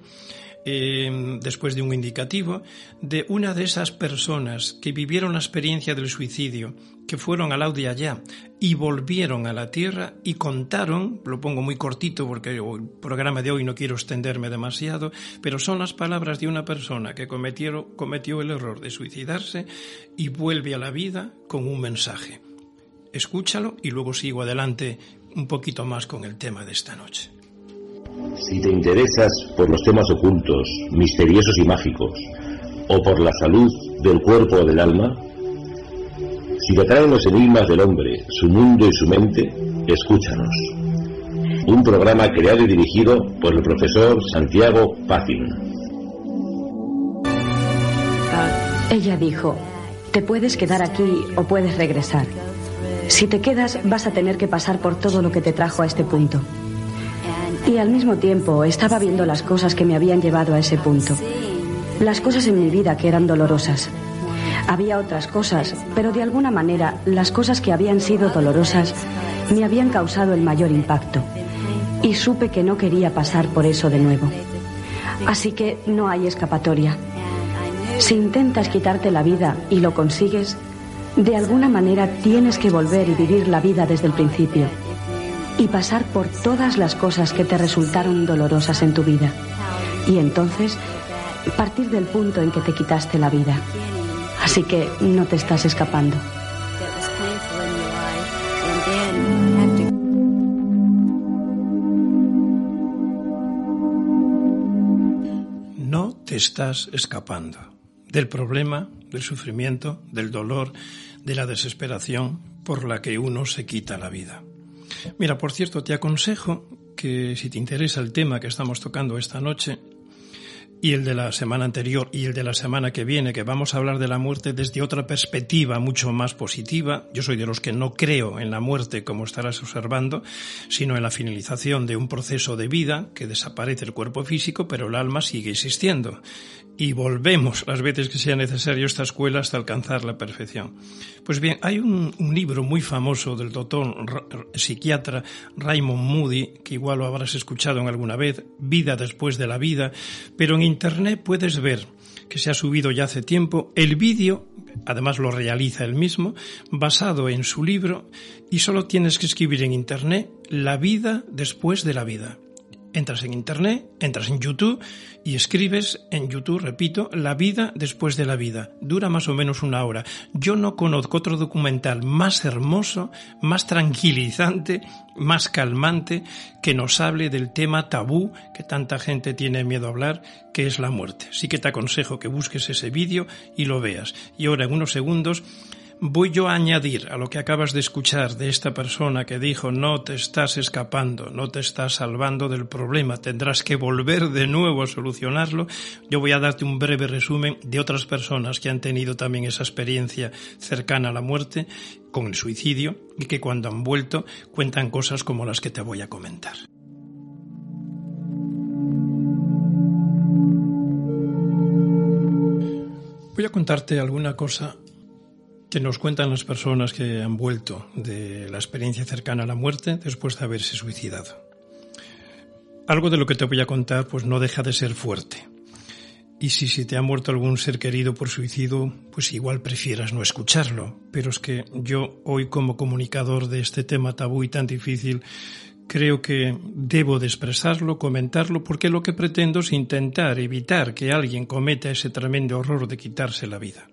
Em, después de un indicativo, de una de esas personas que vivieron la experiencia del suicidio, que fueron al de allá y volvieron a la Tierra y contaron, lo pongo muy cortito porque el programa de hoy no quiero extenderme demasiado, pero son las palabras de una persona que cometió el error de suicidarse y vuelve a la vida con un mensaje. Escúchalo y luego sigo adelante un poquito más con el tema de esta noche. Si te interesas por los temas ocultos, misteriosos y mágicos, o por la salud del cuerpo o del alma, si te atraen los enigmas del hombre, su mundo y su mente, escúchanos. Un programa creado y dirigido por el profesor Santiago Pacin. Ella dijo, te puedes quedar aquí o puedes regresar. Si te quedas vas a tener que pasar por todo lo que te trajo a este punto. Y al mismo tiempo estaba viendo las cosas que me habían llevado a ese punto. Las cosas en mi vida que eran dolorosas. Había otras cosas, pero de alguna manera las cosas que habían sido dolorosas me habían causado el mayor impacto. Y supe que no quería pasar por eso de nuevo. Así que no hay escapatoria. Si intentas quitarte la vida y lo consigues, de alguna manera tienes que volver y vivir la vida desde el principio y pasar por todas las cosas que te resultaron dolorosas en tu vida. Y entonces partir del punto en que te quitaste la vida. Así que no te estás escapando. No te estás escapando del problema, del sufrimiento, del dolor, de la desesperación por la que uno se quita la vida. Mira, por cierto, te aconsejo que si te interesa el tema que estamos tocando esta noche, y el de la semana anterior y el de la semana que viene, que vamos a hablar de la muerte desde otra perspectiva mucho más positiva. Yo soy de los que no creo en la muerte, como estarás observando, sino en la finalización de un proceso de vida que desaparece el cuerpo físico, pero el alma sigue existiendo y volvemos las veces que sea necesario esta escuela hasta alcanzar la perfección. Pues bien, hay un, libro muy famoso del doctor psiquiatra Raymond Moody, que igual lo habrás escuchado en alguna vez, Vida después de la vida, pero en Internet puedes ver que se ha subido ya hace tiempo el vídeo, además lo realiza él mismo, basado en su libro, y solo tienes que escribir en Internet La vida después de la vida. Entras en Internet, entras en YouTube y escribes en YouTube, repito, La vida después de la vida. Dura más o menos una hora. Yo no conozco otro documental más hermoso, más tranquilizante, más calmante, que nos hable del tema tabú que tanta gente tiene miedo a hablar, que es la muerte. Sí que te aconsejo que busques ese vídeo y lo veas. Y ahora en unos segundos voy yo a añadir a lo que acabas de escuchar de esta persona que dijo no te estás escapando, no te estás salvando del problema, tendrás que volver de nuevo a solucionarlo, yo voy a darte un breve resumen de otras personas que han tenido también esa experiencia cercana a la muerte con el suicidio y que cuando han vuelto cuentan cosas como las que te voy a comentar. Voy a contarte alguna cosa que nos cuentan las personas que han vuelto de la experiencia cercana a la muerte después de haberse suicidado. Algo de lo que te voy a contar pues no deja de ser fuerte. Y si te ha muerto algún ser querido por suicidio, pues igual prefieras no escucharlo. Pero es que yo hoy como comunicador de este tema tabú y tan difícil, creo que debo de expresarlo, comentarlo, porque lo que pretendo es intentar evitar que alguien cometa ese tremendo horror de quitarse la vida.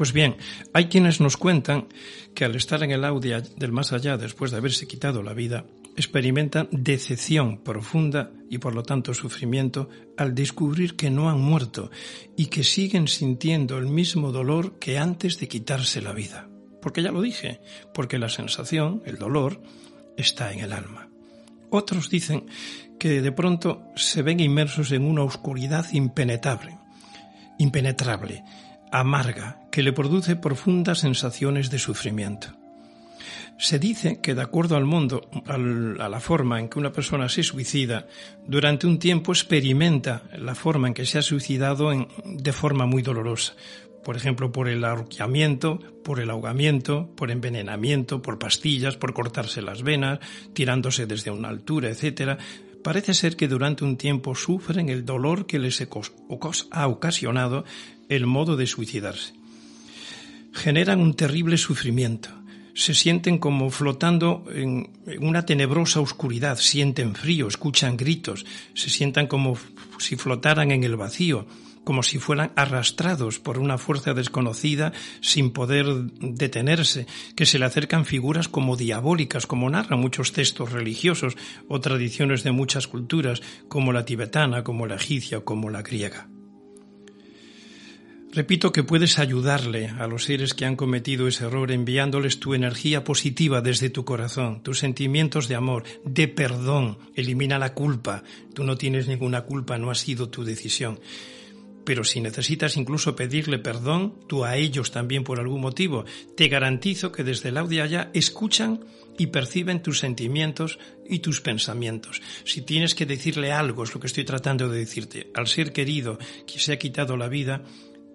Pues bien, hay quienes nos cuentan que al estar en el audio del más allá después de haberse quitado la vida, experimentan decepción profunda y por lo tanto sufrimiento al descubrir que no han muerto y que siguen sintiendo el mismo dolor que antes de quitarse la vida. Porque ya lo dije, porque la sensación, el dolor, está en el alma. Otros dicen que de pronto se ven inmersos en una oscuridad impenetrable, impenetrable, amarga, que le produce profundas sensaciones de sufrimiento. Se dice que de acuerdo al mundo, a la forma en que una persona se suicida, durante un tiempo experimenta la forma en que se ha suicidado de forma muy dolorosa por ejemplo, por el ahorquamiento, por el ahogamiento, por envenenamiento, por pastillas, por cortarse las venas, tirándose desde una altura, etc., parece ser que durante un tiempo sufren el dolor que les ha ocasionado el modo de suicidarse. Generan un terrible sufrimiento. Se sienten como flotando en una tenebrosa oscuridad, sienten frío, escuchan gritos, se sientan como si flotaran en el vacío, como si fueran arrastrados por una fuerza desconocida sin poder detenerse, que se le acercan figuras como diabólicas, como narran muchos textos religiosos o tradiciones de muchas culturas, como la tibetana, como la egipcia como la griega. Repito que puedes ayudarle a los seres que han cometido ese error enviándoles tu energía positiva desde tu corazón, tus sentimientos de amor, de perdón. Elimina la culpa. Tú no tienes ninguna culpa, no ha sido tu decisión pero si necesitas incluso pedirle perdón, tú a ellos también por algún motivo, te garantizo que desde el audio allá escuchan y perciben tus sentimientos y tus pensamientos. Si tienes que decirle algo, es lo que estoy tratando de decirte, al ser querido que se ha quitado la vida,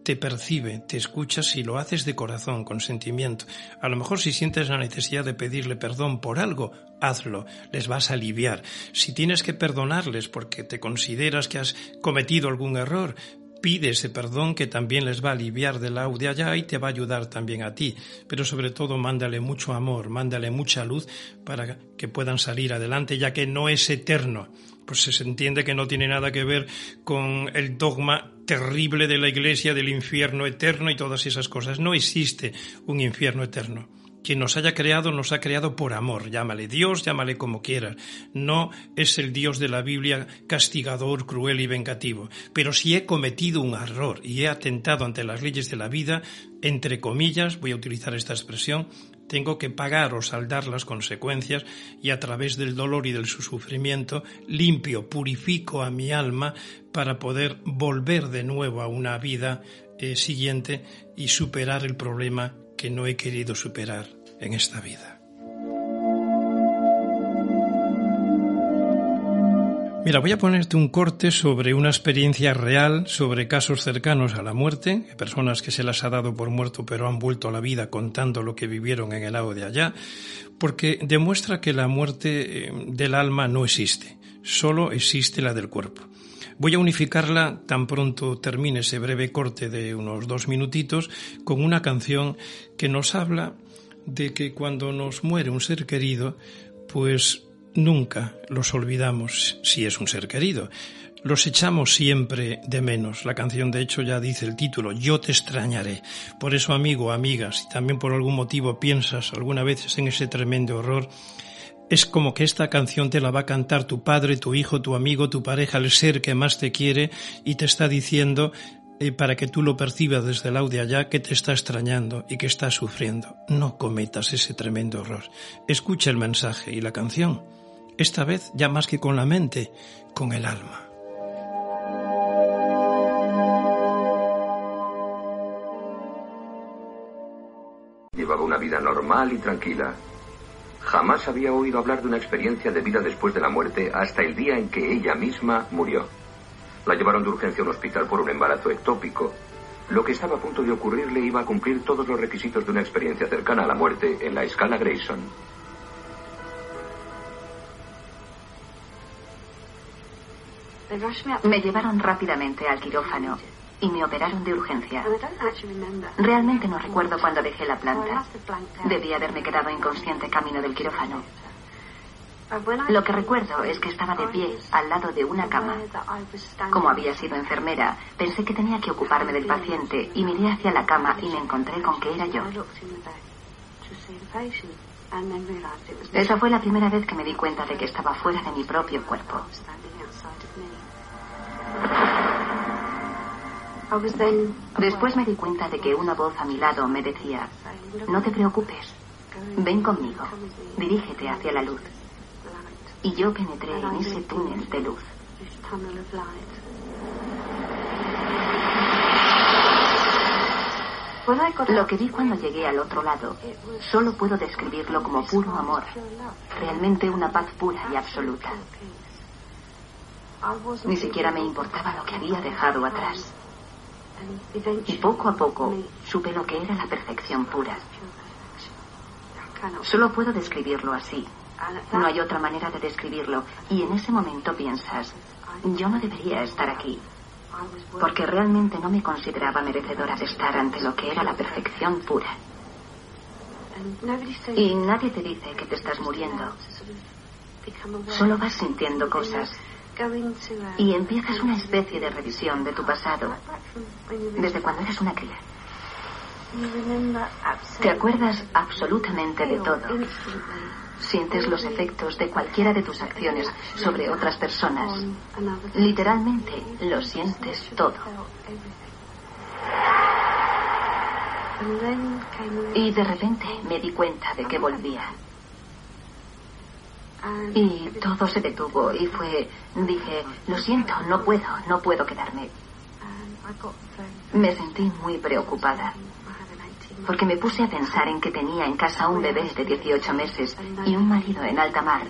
te percibe, te escucha si lo haces de corazón, con sentimiento. A lo mejor si sientes la necesidad de pedirle perdón por algo, hazlo, les vas a aliviar. Si tienes que perdonarles porque te consideras que has cometido algún error, pide ese perdón que también les va a aliviar del lado allá y te va a ayudar también a ti. Pero sobre todo mándale mucho amor, mándale mucha luz para que puedan salir adelante, ya que no es eterno. Pues se entiende que no tiene nada que ver con el dogma terrible de la Iglesia del infierno eterno y todas esas cosas. No existe un infierno eterno. Quien nos haya creado nos ha creado por amor. Llámale Dios, llámale como quieras. No es el Dios de la Biblia castigador, cruel y vengativo. Pero si he cometido un error y he atentado ante las leyes de la vida, entre comillas, voy a utilizar esta expresión, tengo que pagar o saldar las consecuencias y a través del dolor y del sufrimiento limpio, purifico a mi alma para poder volver de nuevo a una vida eh, siguiente y superar el problema que no he querido superar en esta vida. Mira, voy a ponerte un corte sobre una experiencia real, sobre casos cercanos a la muerte, personas que se las ha dado por muerto pero han vuelto a la vida contando lo que vivieron en el lado de allá, porque demuestra que la muerte eh, del alma no existe, solo existe la del cuerpo. Voy a unificarla tan pronto termine ese breve corte de unos dos minutitos con una canción que nos habla de que cuando nos muere un ser querido, pues nunca los olvidamos si es un ser querido. Los echamos siempre de menos. La canción, de hecho, ya dice el título, Yo te extrañaré. Por eso, amigo, amiga, si también por algún motivo piensas alguna vez en ese tremendo horror, es como que esta canción te la va a cantar tu padre, tu hijo, tu amigo, tu pareja, el ser que más te quiere y te está diciendo eh, para que tú lo percibas desde el audio allá que te está extrañando y que está sufriendo. No cometas ese tremendo error. Escucha el mensaje y la canción, esta vez ya más que con la mente, con el alma. Llevaba una vida normal y tranquila. Jamás había oído hablar de una experiencia de vida después de la muerte hasta el día en que ella misma murió. La llevaron de urgencia a un hospital por un embarazo ectópico. Lo que estaba a punto de ocurrirle iba a cumplir todos los requisitos de una experiencia cercana a la muerte en la escala Grayson. Me llevaron rápidamente al quirófano y me operaron de urgencia. Realmente no recuerdo cuando dejé la planta. Debía haberme quedado inconsciente camino del quirófano. Lo que recuerdo es que estaba de pie al lado de una cama. Como había sido enfermera, pensé que tenía que ocuparme del paciente y miré hacia la cama y me encontré con que era yo. Esa fue la primera vez que me di cuenta de que estaba fuera de mi propio cuerpo. Después me di cuenta de que una voz a mi lado me decía, no te preocupes, ven conmigo, dirígete hacia la luz y yo penetré en ese túnel de luz. Lo que vi cuando llegué al otro lado, solo puedo describirlo como puro amor, realmente una paz pura y absoluta. Ni siquiera me importaba lo que había dejado atrás. Y poco a poco supe lo que era la perfección pura. Solo puedo describirlo así, no hay otra manera de describirlo. Y en ese momento piensas, yo no debería estar aquí. Porque realmente no me consideraba merecedora de estar ante lo que era la perfección pura. Y nadie te dice que te estás muriendo. Solo vas sintiendo cosas. Y empiezas una especie de revisión de tu pasado. Desde cuando eras una cría. Te acuerdas absolutamente de todo. Sientes los efectos de cualquiera de tus acciones sobre otras personas. Literalmente lo sientes todo. Y de repente me di cuenta de que volvía. Y todo se detuvo y fue, dije, lo siento, no puedo, no puedo quedarme. Me sentí muy preocupada porque me puse a pensar en que tenía en casa un bebé de 18 meses y un marido en alta mar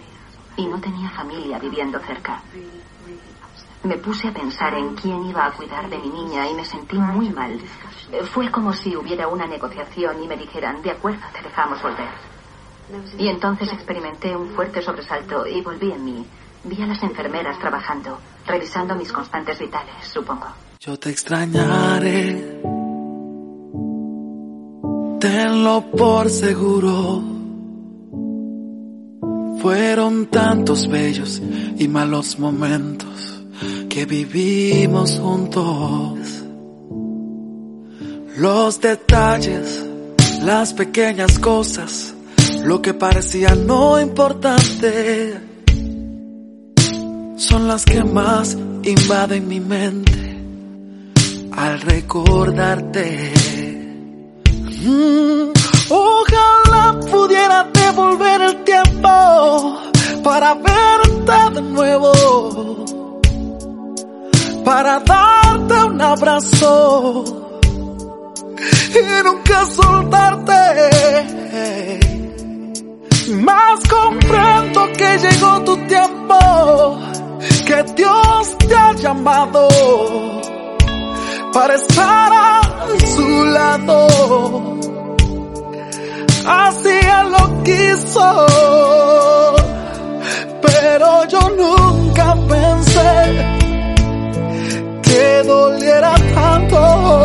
y no tenía familia viviendo cerca. Me puse a pensar en quién iba a cuidar de mi niña y me sentí muy mal. Fue como si hubiera una negociación y me dijeran, de acuerdo, te dejamos volver. Y entonces experimenté un fuerte sobresalto y volví en mí. Vi a las enfermeras trabajando, revisando mis constantes vitales, supongo. Yo te extrañaré tenlo por seguro. Fueron tantos bellos y malos momentos que vivimos juntos. Los detalles, las pequeñas cosas, lo que parecía no importante, son las que más invaden mi mente al recordarte. Mm, ojalá pudiera devolver el tiempo para verte de nuevo, para darte un abrazo y nunca soltarte. Más comprendo que llegó tu tiempo, que Dios te ha llamado para estar a su lado. Así él lo quiso, pero yo nunca pensé que doliera tanto.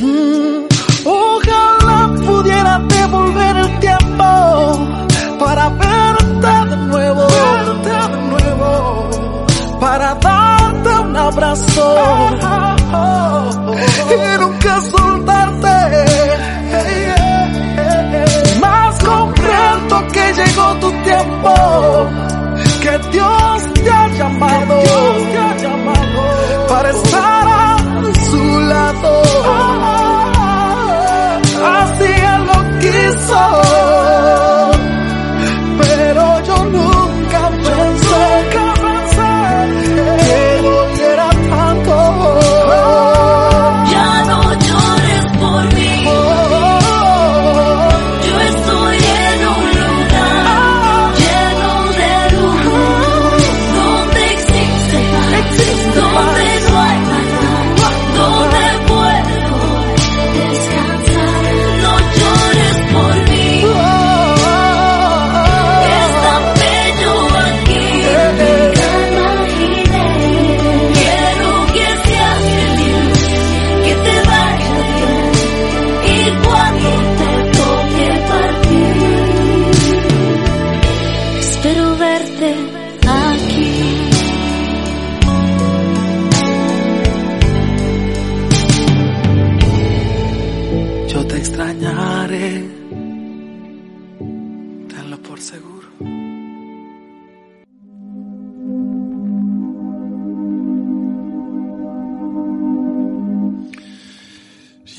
Mm, ojalá pudiera devolver el tiempo para verte de nuevo, verte de nuevo, para darte un abrazo y nunca soltarte. Más comprendo que llegó tu tiempo, que Dios te ha llamado, te ha llamado para estar a su lado. Lo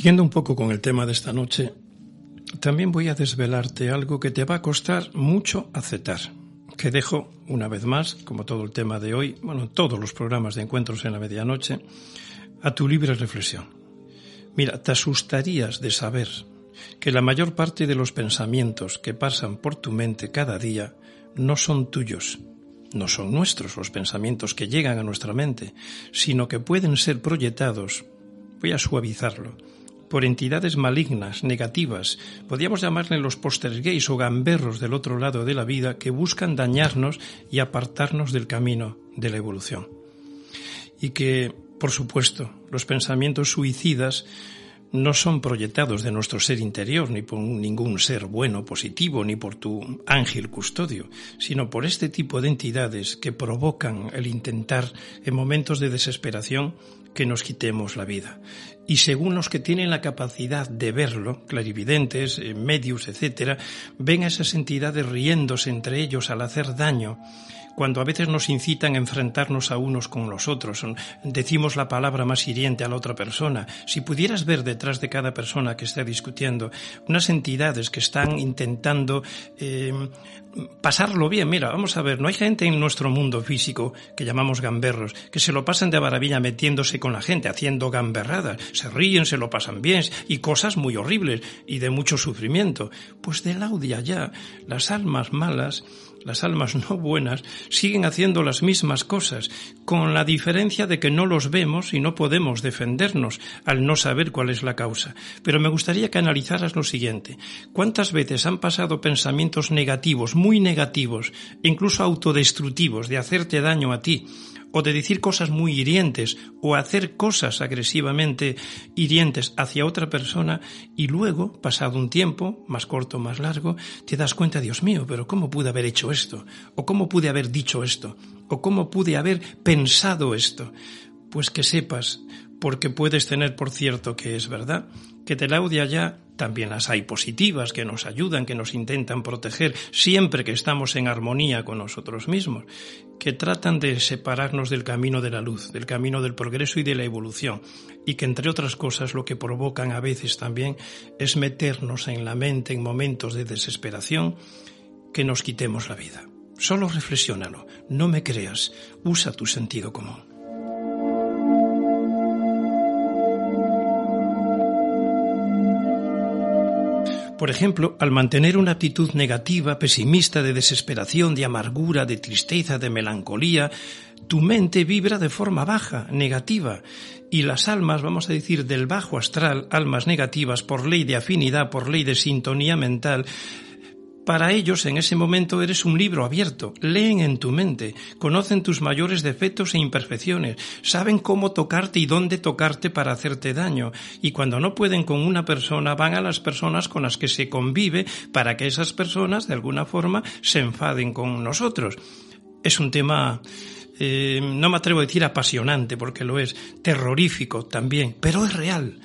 Siguiendo un poco con el tema de esta noche, también voy a desvelarte algo que te va a costar mucho aceptar, que dejo, una vez más, como todo el tema de hoy, bueno, todos los programas de encuentros en la medianoche, a tu libre reflexión. Mira, te asustarías de saber que la mayor parte de los pensamientos que pasan por tu mente cada día no son tuyos, no son nuestros los pensamientos que llegan a nuestra mente, sino que pueden ser proyectados, voy a suavizarlo, por entidades malignas, negativas, podríamos llamarle los gays o gamberros del otro lado de la vida que buscan dañarnos y apartarnos del camino de la evolución. Y que, por supuesto, los pensamientos suicidas no son proyectados de nuestro ser interior, ni por ningún ser bueno, positivo, ni por tu ángel custodio, sino por este tipo de entidades que provocan el intentar, en momentos de desesperación, que nos quitemos la vida. Y según los que tienen la capacidad de verlo, clarividentes, eh, medios, etcétera, ven a esas entidades riéndose entre ellos al hacer daño, cuando a veces nos incitan a enfrentarnos a unos con los otros, decimos la palabra más hiriente a la otra persona. Si pudieras ver detrás de cada persona que está discutiendo unas entidades que están intentando eh, pasarlo bien, mira, vamos a ver, no hay gente en nuestro mundo físico que llamamos gamberros, que se lo pasan de maravilla metiéndose con la gente, haciendo gamberradas, se ríen, se lo pasan bien y cosas muy horribles y de mucho sufrimiento. Pues del de allá, las almas malas las almas no buenas siguen haciendo las mismas cosas, con la diferencia de que no los vemos y no podemos defendernos al no saber cuál es la causa. Pero me gustaría que analizaras lo siguiente. ¿Cuántas veces han pasado pensamientos negativos, muy negativos, incluso autodestructivos, de hacerte daño a ti? O de decir cosas muy hirientes o hacer cosas agresivamente hirientes hacia otra persona y luego, pasado un tiempo, más corto o más largo, te das cuenta, Dios mío, pero ¿cómo pude haber hecho esto? ¿O cómo pude haber dicho esto? ¿O cómo pude haber pensado esto? Pues que sepas, porque puedes tener por cierto que es verdad, que de allá también las hay positivas que nos ayudan, que nos intentan proteger siempre que estamos en armonía con nosotros mismos, que tratan de separarnos del camino de la luz, del camino del progreso y de la evolución, y que entre otras cosas lo que provocan a veces también es meternos en la mente en momentos de desesperación que nos quitemos la vida. Solo reflexiónalo, no me creas, usa tu sentido común. Por ejemplo, al mantener una actitud negativa, pesimista, de desesperación, de amargura, de tristeza, de melancolía, tu mente vibra de forma baja, negativa, y las almas, vamos a decir, del bajo astral, almas negativas, por ley de afinidad, por ley de sintonía mental, para ellos en ese momento eres un libro abierto, leen en tu mente, conocen tus mayores defectos e imperfecciones, saben cómo tocarte y dónde tocarte para hacerte daño, y cuando no pueden con una persona van a las personas con las que se convive para que esas personas de alguna forma se enfaden con nosotros. Es un tema eh, no me atrevo a decir apasionante porque lo es, terrorífico también, pero es real.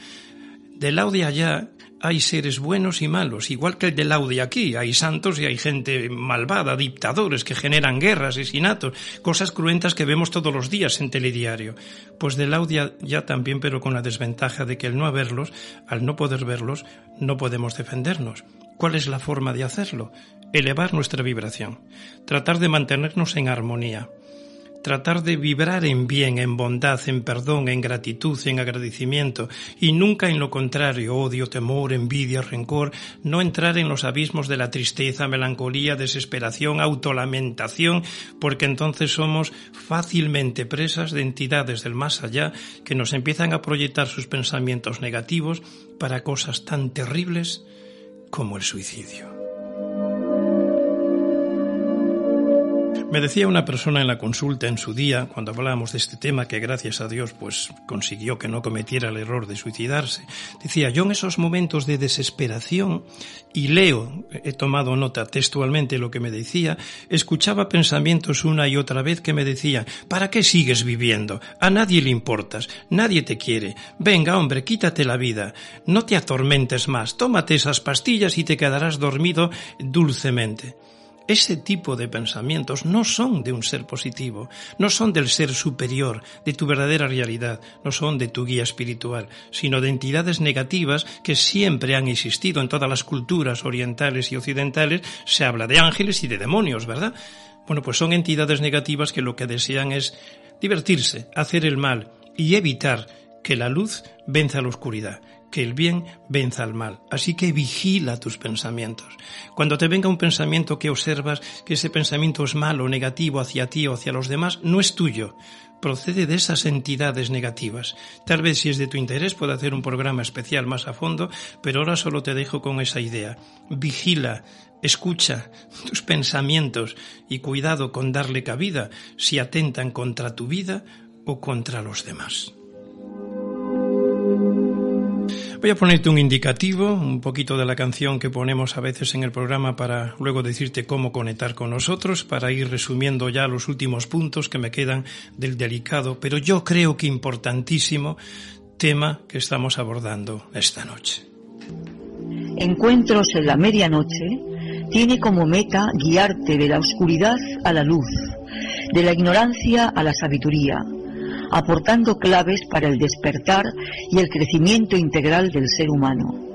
Del lado de allá hay seres buenos y malos, igual que el de aquí. Hay santos y hay gente malvada, dictadores que generan guerras, asesinatos, cosas cruentas que vemos todos los días en telediario. Pues de allá también, pero con la desventaja de que al no haberlos, al no poder verlos, no podemos defendernos. ¿Cuál es la forma de hacerlo? Elevar nuestra vibración, tratar de mantenernos en armonía tratar de vibrar en bien, en bondad, en perdón, en gratitud, en agradecimiento, y nunca en lo contrario, odio, temor, envidia, rencor, no entrar en los abismos de la tristeza, melancolía, desesperación, autolamentación, porque entonces somos fácilmente presas de entidades del más allá que nos empiezan a proyectar sus pensamientos negativos para cosas tan terribles como el suicidio. Me decía una persona en la consulta en su día, cuando hablábamos de este tema, que gracias a Dios pues consiguió que no cometiera el error de suicidarse. Decía, yo en esos momentos de desesperación, y leo, he tomado nota textualmente lo que me decía, escuchaba pensamientos una y otra vez que me decían, ¿para qué sigues viviendo? A nadie le importas, nadie te quiere. Venga, hombre, quítate la vida, no te atormentes más, tómate esas pastillas y te quedarás dormido dulcemente. Ese tipo de pensamientos no son de un ser positivo, no son del ser superior, de tu verdadera realidad, no son de tu guía espiritual, sino de entidades negativas que siempre han existido en todas las culturas orientales y occidentales. Se habla de ángeles y de demonios, ¿verdad? Bueno, pues son entidades negativas que lo que desean es divertirse, hacer el mal y evitar que la luz venza la oscuridad que el bien venza al mal. Así que vigila tus pensamientos. Cuando te venga un pensamiento que observas que ese pensamiento es malo, negativo hacia ti o hacia los demás, no es tuyo. Procede de esas entidades negativas. Tal vez si es de tu interés pueda hacer un programa especial más a fondo, pero ahora solo te dejo con esa idea. Vigila, escucha tus pensamientos y cuidado con darle cabida si atentan contra tu vida o contra los demás. Voy a ponerte un indicativo, un poquito de la canción que ponemos a veces en el programa para luego decirte cómo conectar con nosotros, para ir resumiendo ya los últimos puntos que me quedan del delicado, pero yo creo que importantísimo tema que estamos abordando esta noche. Encuentros en la medianoche tiene como meta guiarte de la oscuridad a la luz, de la ignorancia a la sabiduría, aportando claves para el despertar y el crecimiento integral del ser humano.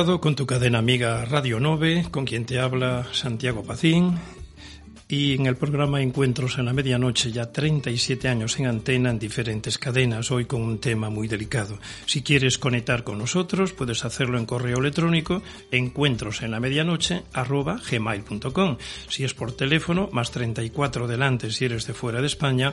Con tu cadena amiga Radio 9, con quien te habla Santiago Pacín. Y en el programa Encuentros en la Medianoche, ya 37 años en antena en diferentes cadenas, hoy con un tema muy delicado. Si quieres conectar con nosotros, puedes hacerlo en correo electrónico, encuentros en la medianoche. Si es por teléfono, más 34 delante si eres de fuera de España,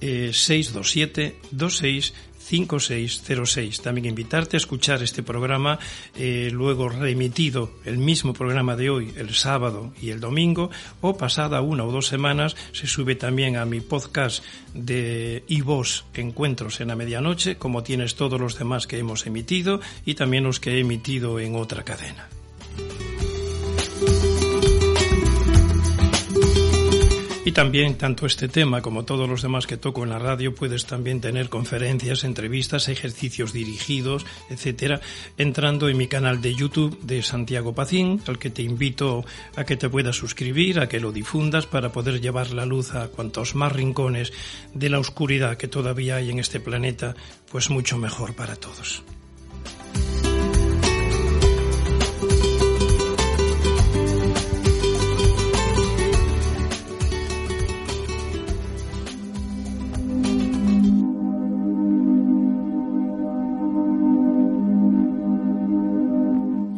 eh, 627 26 5606. También invitarte a escuchar este programa, eh, luego remitido el mismo programa de hoy, el sábado y el domingo, o pasada una o dos semanas, se sube también a mi podcast de iVoz Encuentros en la Medianoche, como tienes todos los demás que hemos emitido y también los que he emitido en otra cadena. Y también, tanto este tema como todos los demás que toco en la radio, puedes también tener conferencias, entrevistas, ejercicios dirigidos, etcétera, entrando en mi canal de YouTube de Santiago Pacín, al que te invito a que te puedas suscribir, a que lo difundas para poder llevar la luz a cuantos más rincones de la oscuridad que todavía hay en este planeta, pues mucho mejor para todos.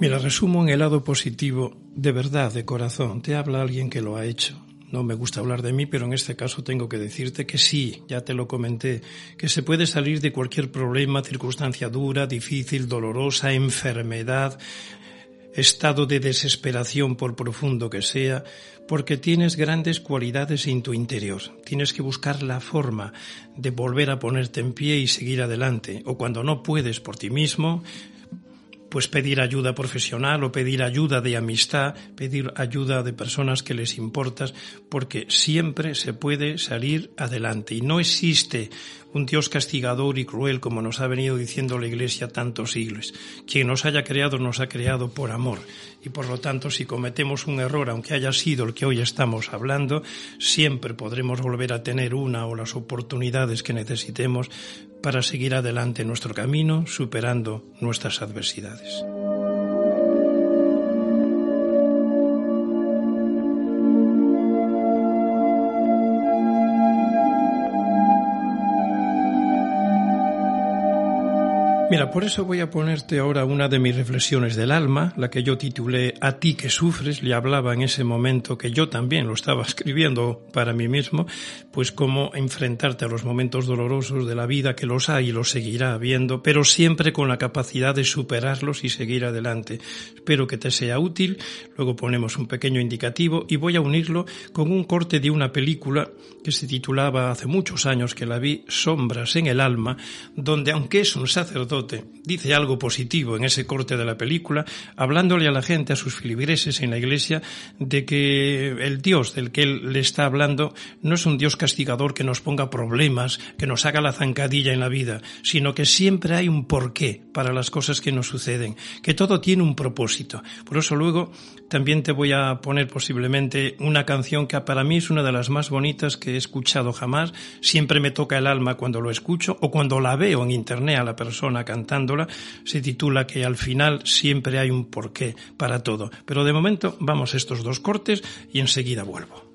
Mira, resumo en el lado positivo, de verdad, de corazón. Te habla alguien que lo ha hecho. No me gusta hablar de mí, pero en este caso tengo que decirte que sí, ya te lo comenté, que se puede salir de cualquier problema, circunstancia dura, difícil, dolorosa, enfermedad, estado de desesperación por profundo que sea, porque tienes grandes cualidades en tu interior. Tienes que buscar la forma de volver a ponerte en pie y seguir adelante, o cuando no puedes por ti mismo, pues pedir ayuda profesional o pedir ayuda de amistad, pedir ayuda de personas que les importas, porque siempre se puede salir adelante. Y no existe un Dios castigador y cruel como nos ha venido diciendo la Iglesia tantos siglos. Quien nos haya creado nos ha creado por amor y por lo tanto si cometemos un error, aunque haya sido el que hoy estamos hablando, siempre podremos volver a tener una o las oportunidades que necesitemos para seguir adelante nuestro camino superando nuestras adversidades. Mira, por eso voy a ponerte ahora una de mis reflexiones del alma, la que yo titulé A ti que sufres, le hablaba en ese momento que yo también lo estaba escribiendo para mí mismo, pues cómo enfrentarte a los momentos dolorosos de la vida, que los hay y los seguirá habiendo, pero siempre con la capacidad de superarlos y seguir adelante. Espero que te sea útil, luego ponemos un pequeño indicativo y voy a unirlo con un corte de una película que se titulaba hace muchos años que la vi, Sombras en el alma, donde aunque es un sacerdote, dice algo positivo en ese corte de la película, hablándole a la gente, a sus filigreses en la iglesia, de que el Dios del que él le está hablando no es un Dios castigador que nos ponga problemas, que nos haga la zancadilla en la vida, sino que siempre hay un porqué para las cosas que nos suceden, que todo tiene un propósito. Por eso luego también te voy a poner posiblemente una canción que para mí es una de las más bonitas que he escuchado jamás, siempre me toca el alma cuando lo escucho o cuando la veo en internet a la persona cantándola, se titula que al final siempre hay un porqué para todo. Pero de momento vamos a estos dos cortes y enseguida vuelvo.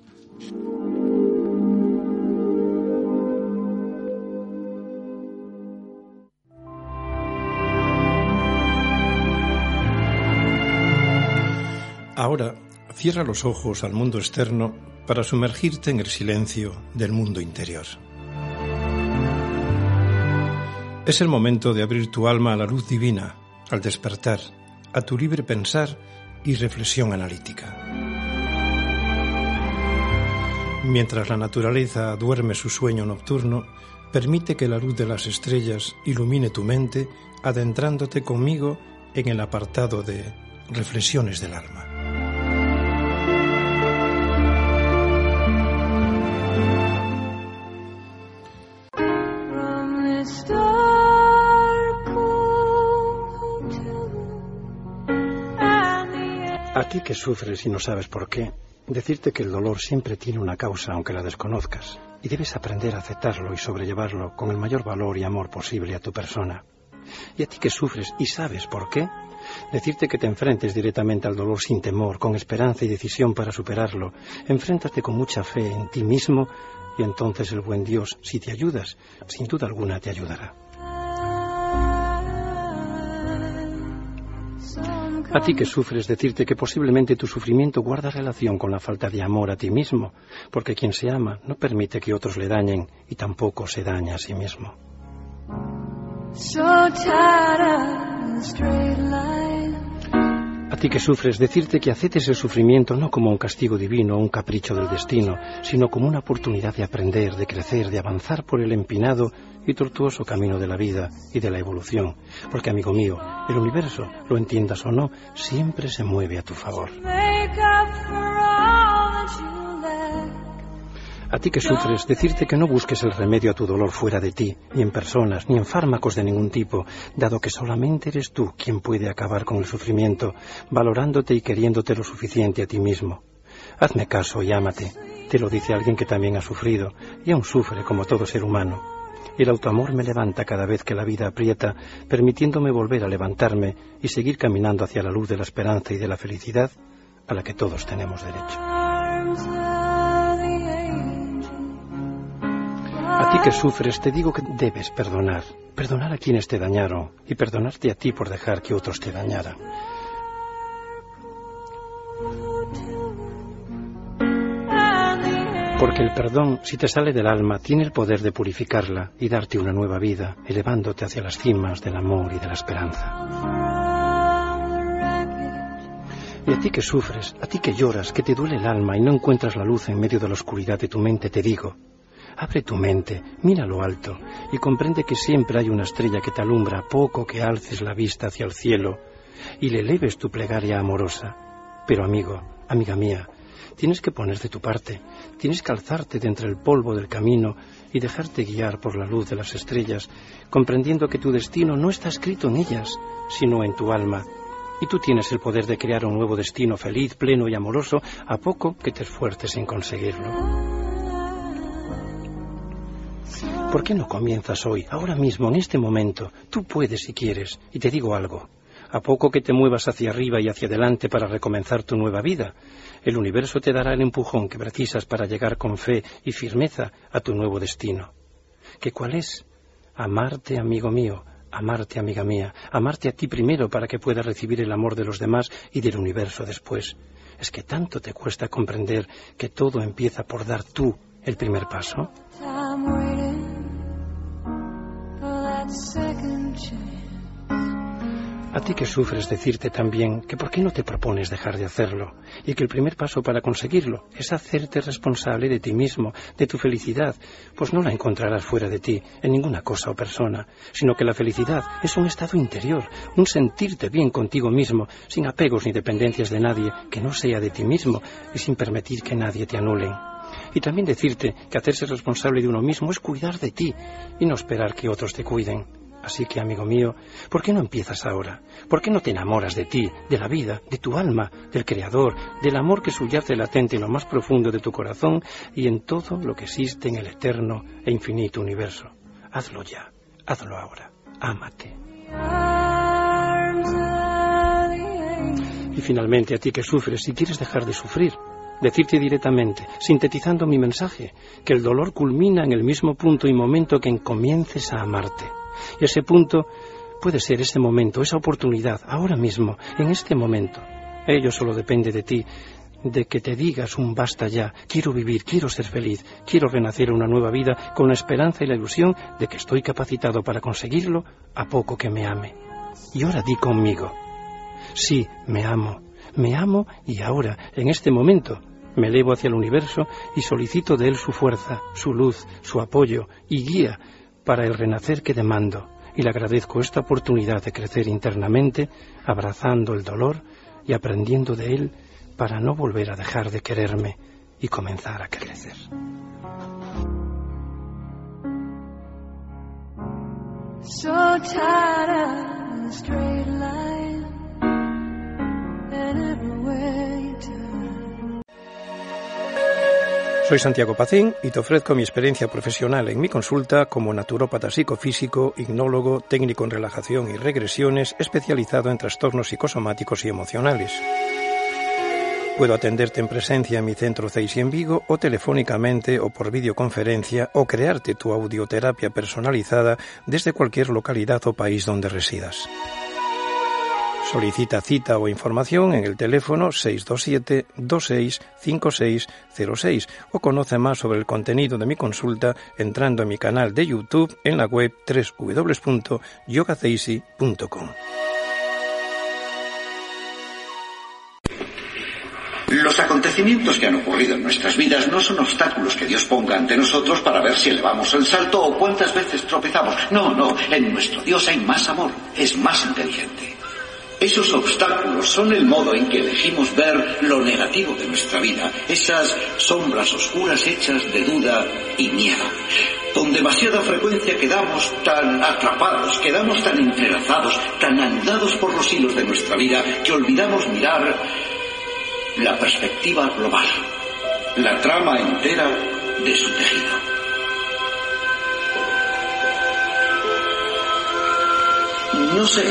Ahora, cierra los ojos al mundo externo para sumergirte en el silencio del mundo interior. Es el momento de abrir tu alma a la luz divina, al despertar, a tu libre pensar y reflexión analítica. Mientras la naturaleza duerme su sueño nocturno, permite que la luz de las estrellas ilumine tu mente, adentrándote conmigo en el apartado de Reflexiones del Alma. A ti que sufres y no sabes por qué, decirte que el dolor siempre tiene una causa aunque la desconozcas, y debes aprender a aceptarlo y sobrellevarlo con el mayor valor y amor posible a tu persona. Y a ti que sufres y sabes por qué, decirte que te enfrentes directamente al dolor sin temor, con esperanza y decisión para superarlo. Enfréntate con mucha fe en ti mismo y entonces el buen Dios, si te ayudas, sin duda alguna te ayudará. A ti que sufres, decirte que posiblemente tu sufrimiento guarda relación con la falta de amor a ti mismo, porque quien se ama no permite que otros le dañen y tampoco se daña a sí mismo. A ti que sufres, decirte que aceptes el sufrimiento no como un castigo divino o un capricho del destino, sino como una oportunidad de aprender, de crecer, de avanzar por el empinado y tortuoso camino de la vida y de la evolución. Porque, amigo mío, el universo, lo entiendas o no, siempre se mueve a tu favor. A ti que sufres, decirte que no busques el remedio a tu dolor fuera de ti, ni en personas, ni en fármacos de ningún tipo, dado que solamente eres tú quien puede acabar con el sufrimiento, valorándote y queriéndote lo suficiente a ti mismo. Hazme caso y ámate, te lo dice alguien que también ha sufrido, y aún sufre como todo ser humano. El autoamor me levanta cada vez que la vida aprieta, permitiéndome volver a levantarme y seguir caminando hacia la luz de la esperanza y de la felicidad a la que todos tenemos derecho. A ti que sufres te digo que debes perdonar, perdonar a quienes te dañaron y perdonarte a ti por dejar que otros te dañaran. Porque el perdón, si te sale del alma, tiene el poder de purificarla y darte una nueva vida, elevándote hacia las cimas del amor y de la esperanza. Y a ti que sufres, a ti que lloras, que te duele el alma y no encuentras la luz en medio de la oscuridad de tu mente, te digo, abre tu mente, mira lo alto y comprende que siempre hay una estrella que te alumbra poco que alces la vista hacia el cielo y le eleves tu plegaria amorosa. Pero amigo, amiga mía, Tienes que poner de tu parte, tienes que alzarte de entre el polvo del camino y dejarte guiar por la luz de las estrellas, comprendiendo que tu destino no está escrito en ellas, sino en tu alma. Y tú tienes el poder de crear un nuevo destino feliz, pleno y amoroso, a poco que te esfuerces en conseguirlo. ¿Por qué no comienzas hoy, ahora mismo, en este momento? Tú puedes si quieres. Y te digo algo. A poco que te muevas hacia arriba y hacia adelante para recomenzar tu nueva vida, el universo te dará el empujón que precisas para llegar con fe y firmeza a tu nuevo destino. ¿Qué cuál es? Amarte, amigo mío, amarte, amiga mía, amarte a ti primero para que puedas recibir el amor de los demás y del universo después. Es que tanto te cuesta comprender que todo empieza por dar tú el primer paso. A ti que sufres decirte también que por qué no te propones dejar de hacerlo y que el primer paso para conseguirlo es hacerte responsable de ti mismo, de tu felicidad, pues no la encontrarás fuera de ti, en ninguna cosa o persona, sino que la felicidad es un estado interior, un sentirte bien contigo mismo, sin apegos ni dependencias de nadie, que no sea de ti mismo y sin permitir que nadie te anulen. Y también decirte que hacerse responsable de uno mismo es cuidar de ti y no esperar que otros te cuiden. Así que, amigo mío, ¿por qué no empiezas ahora? ¿Por qué no te enamoras de ti, de la vida, de tu alma, del Creador, del amor que subyace latente en lo más profundo de tu corazón y en todo lo que existe en el eterno e infinito universo? Hazlo ya, hazlo ahora, ámate. Y finalmente a ti que sufres, si quieres dejar de sufrir, decirte directamente, sintetizando mi mensaje, que el dolor culmina en el mismo punto y momento que en comiences a amarte. Y ese punto puede ser ese momento, esa oportunidad, ahora mismo, en este momento. Ello solo depende de ti, de que te digas un basta ya, quiero vivir, quiero ser feliz, quiero renacer una nueva vida con la esperanza y la ilusión de que estoy capacitado para conseguirlo a poco que me ame. Y ahora di conmigo, sí, me amo, me amo y ahora, en este momento, me elevo hacia el universo y solicito de él su fuerza, su luz, su apoyo y guía para el renacer que demando y le agradezco esta oportunidad de crecer internamente, abrazando el dolor y aprendiendo de él para no volver a dejar de quererme y comenzar a crecer. Soy Santiago Pacín y te ofrezco mi experiencia profesional en mi consulta como naturópata psicofísico, ignólogo, técnico en relajación y regresiones, especializado en trastornos psicosomáticos y emocionales. Puedo atenderte en presencia en mi centro CEISI en Vigo o telefónicamente o por videoconferencia o crearte tu audioterapia personalizada desde cualquier localidad o país donde residas. Solicita cita o información en el teléfono 627-265606 o conoce más sobre el contenido de mi consulta entrando en mi canal de YouTube en la web www.yogaceisi.com. Los acontecimientos que han ocurrido en nuestras vidas no son obstáculos que Dios ponga ante nosotros para ver si elevamos el salto o cuántas veces tropezamos. No, no, en nuestro Dios hay más amor, es más inteligente. Esos obstáculos son el modo en que elegimos ver lo negativo de nuestra vida, esas sombras oscuras hechas de duda y miedo. Con demasiada frecuencia quedamos tan atrapados, quedamos tan entrelazados, tan anudados por los hilos de nuestra vida, que olvidamos mirar la perspectiva global, la trama entera de su tejido. No sé,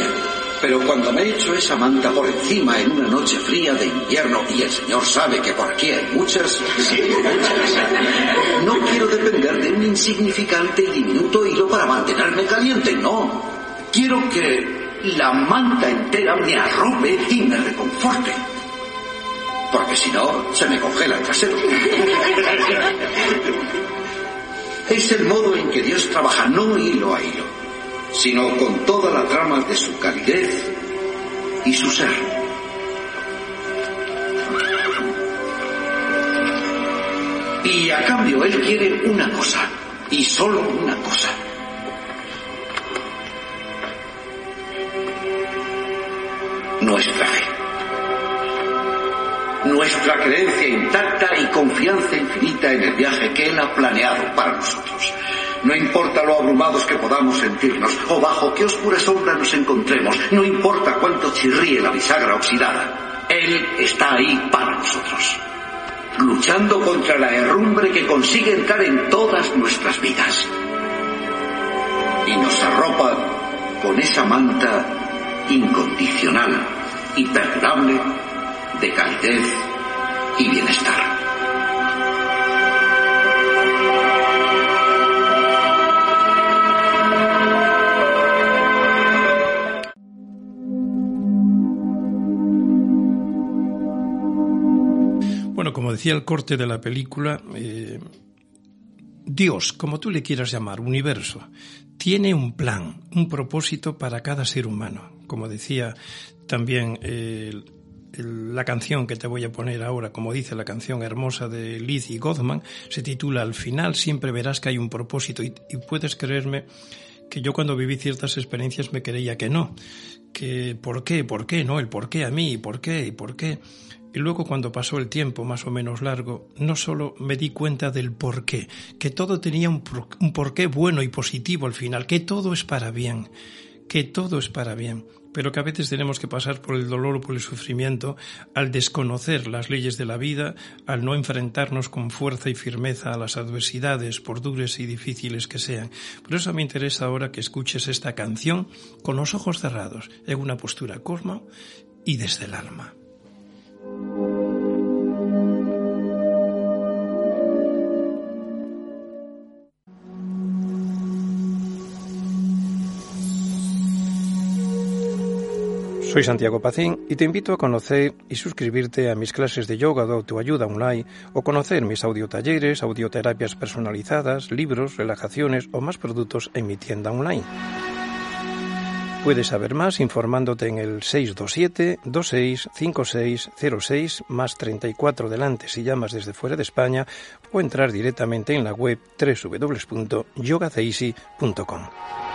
pero cuando me echo esa manta por encima en una noche fría de invierno y el Señor sabe que por aquí hay muchas, sí, muchas, no quiero depender de un insignificante y diminuto hilo para mantenerme caliente, no. Quiero que la manta entera me arrope y me reconforte. Porque si no, se me congela el trasero. Es el modo en que Dios trabaja, no hilo a hilo sino con toda la trama de su calidez y su ser. Y a cambio Él quiere una cosa, y solo una cosa. Nuestra fe. Nuestra creencia intacta y confianza infinita en el viaje que Él ha planeado para nosotros. No importa lo abrumados que podamos sentirnos o bajo qué oscura sombra nos encontremos, no importa cuánto chirríe la bisagra oxidada, Él está ahí para nosotros, luchando contra la herrumbre que consigue entrar en todas nuestras vidas. Y nos arropa con esa manta incondicional y perdurable de calidez y bienestar. Como decía el corte de la película, eh, Dios, como tú le quieras llamar, universo, tiene un plan, un propósito para cada ser humano. Como decía también eh, la canción que te voy a poner ahora, como dice la canción hermosa de Lizzie Gothman, se titula Al final siempre verás que hay un propósito y, y puedes creerme que yo cuando viví ciertas experiencias me creía que no, que por qué, por qué, no, el por qué a mí, por qué, y por qué. Y luego cuando pasó el tiempo más o menos largo, no solo me di cuenta del porqué, que todo tenía un, por, porqué bueno y positivo al final, que todo es para bien, que todo es para bien, pero que a veces tenemos que pasar por el dolor o por el sufrimiento al desconocer las leyes de la vida, al no enfrentarnos con fuerza y firmeza a las adversidades, por duras y difíciles que sean. Por eso me interesa ahora que escuches esta canción con los ojos cerrados, en una postura cosmo y desde el alma. Soy Santiago Pacín y te invito a conocer y suscribirte a mis clases de yoga de autoayuda online o conocer mis audiotalleres, audioterapias personalizadas, libros, relajaciones o más productos en mi tienda online. Puedes saber más informándote en el 627-265606 más 34 delante si llamas desde fuera de España o entrar directamente en la web www.yogaceisi.com.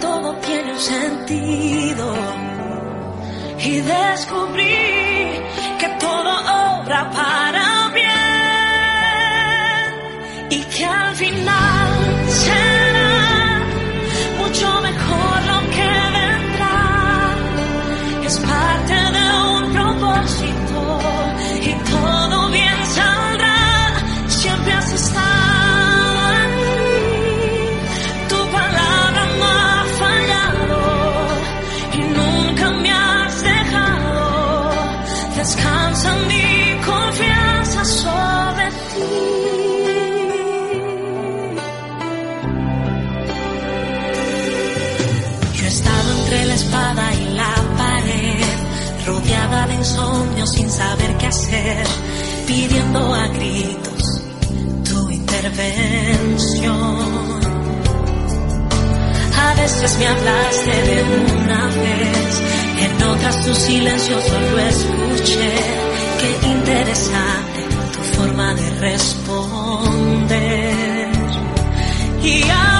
todo tiene un sentido. Y descubrí que todo obra para insomnio sin saber qué hacer, pidiendo a gritos tu intervención. A veces me hablaste de una vez, en otras tu silencio solo escuché. Qué interesante tu forma de responder. Y aprendí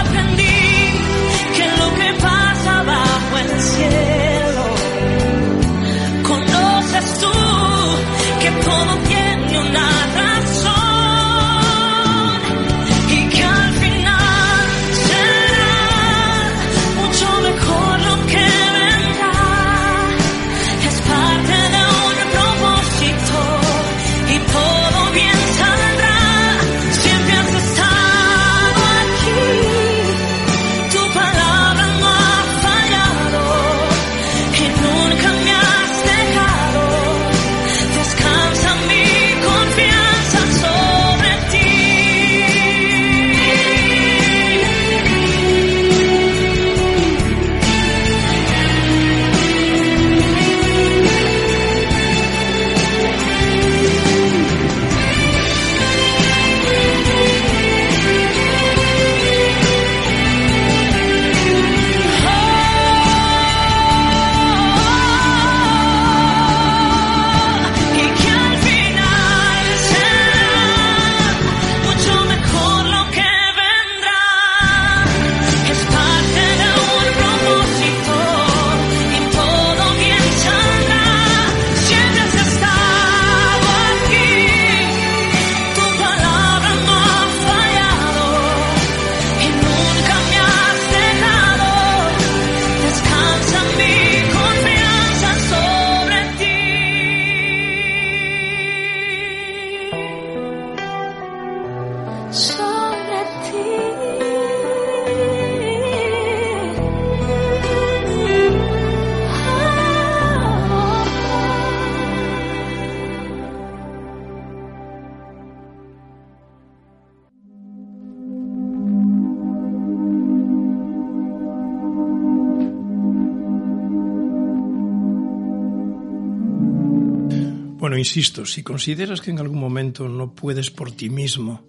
insisto, si consideras que en algún momento no puedes por ti mismo,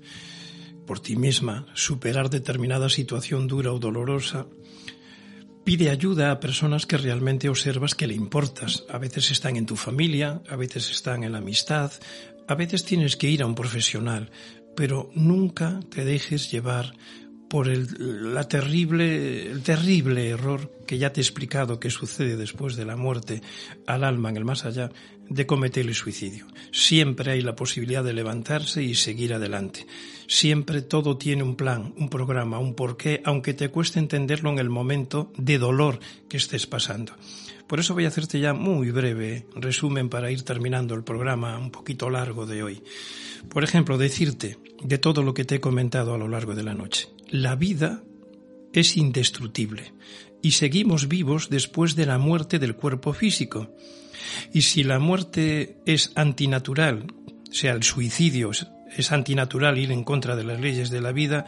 por ti misma, superar determinada situación dura o dolorosa, pide ayuda a personas que realmente observas que le importas. A veces están en tu familia, a veces están en la amistad, a veces tienes que ir a un profesional, pero nunca te dejes llevar por el, la terrible, el terrible error que ya te he explicado que sucede después de la muerte al alma en el más allá, de cometer el suicidio. Siempre hay la posibilidad de levantarse y seguir adelante. Siempre todo tiene un plan, un programa, un porqué, aunque te cueste entenderlo en el momento de dolor que estés pasando. Por eso voy a hacerte ya muy breve resumen para ir terminando el programa un poquito largo de hoy. Por ejemplo, decirte de todo lo que te he comentado a lo largo de la noche. La vida es indestructible y seguimos vivos después de la muerte del cuerpo físico. Y si la muerte es antinatural, sea el suicidio, es antinatural ir en contra de las leyes de la vida,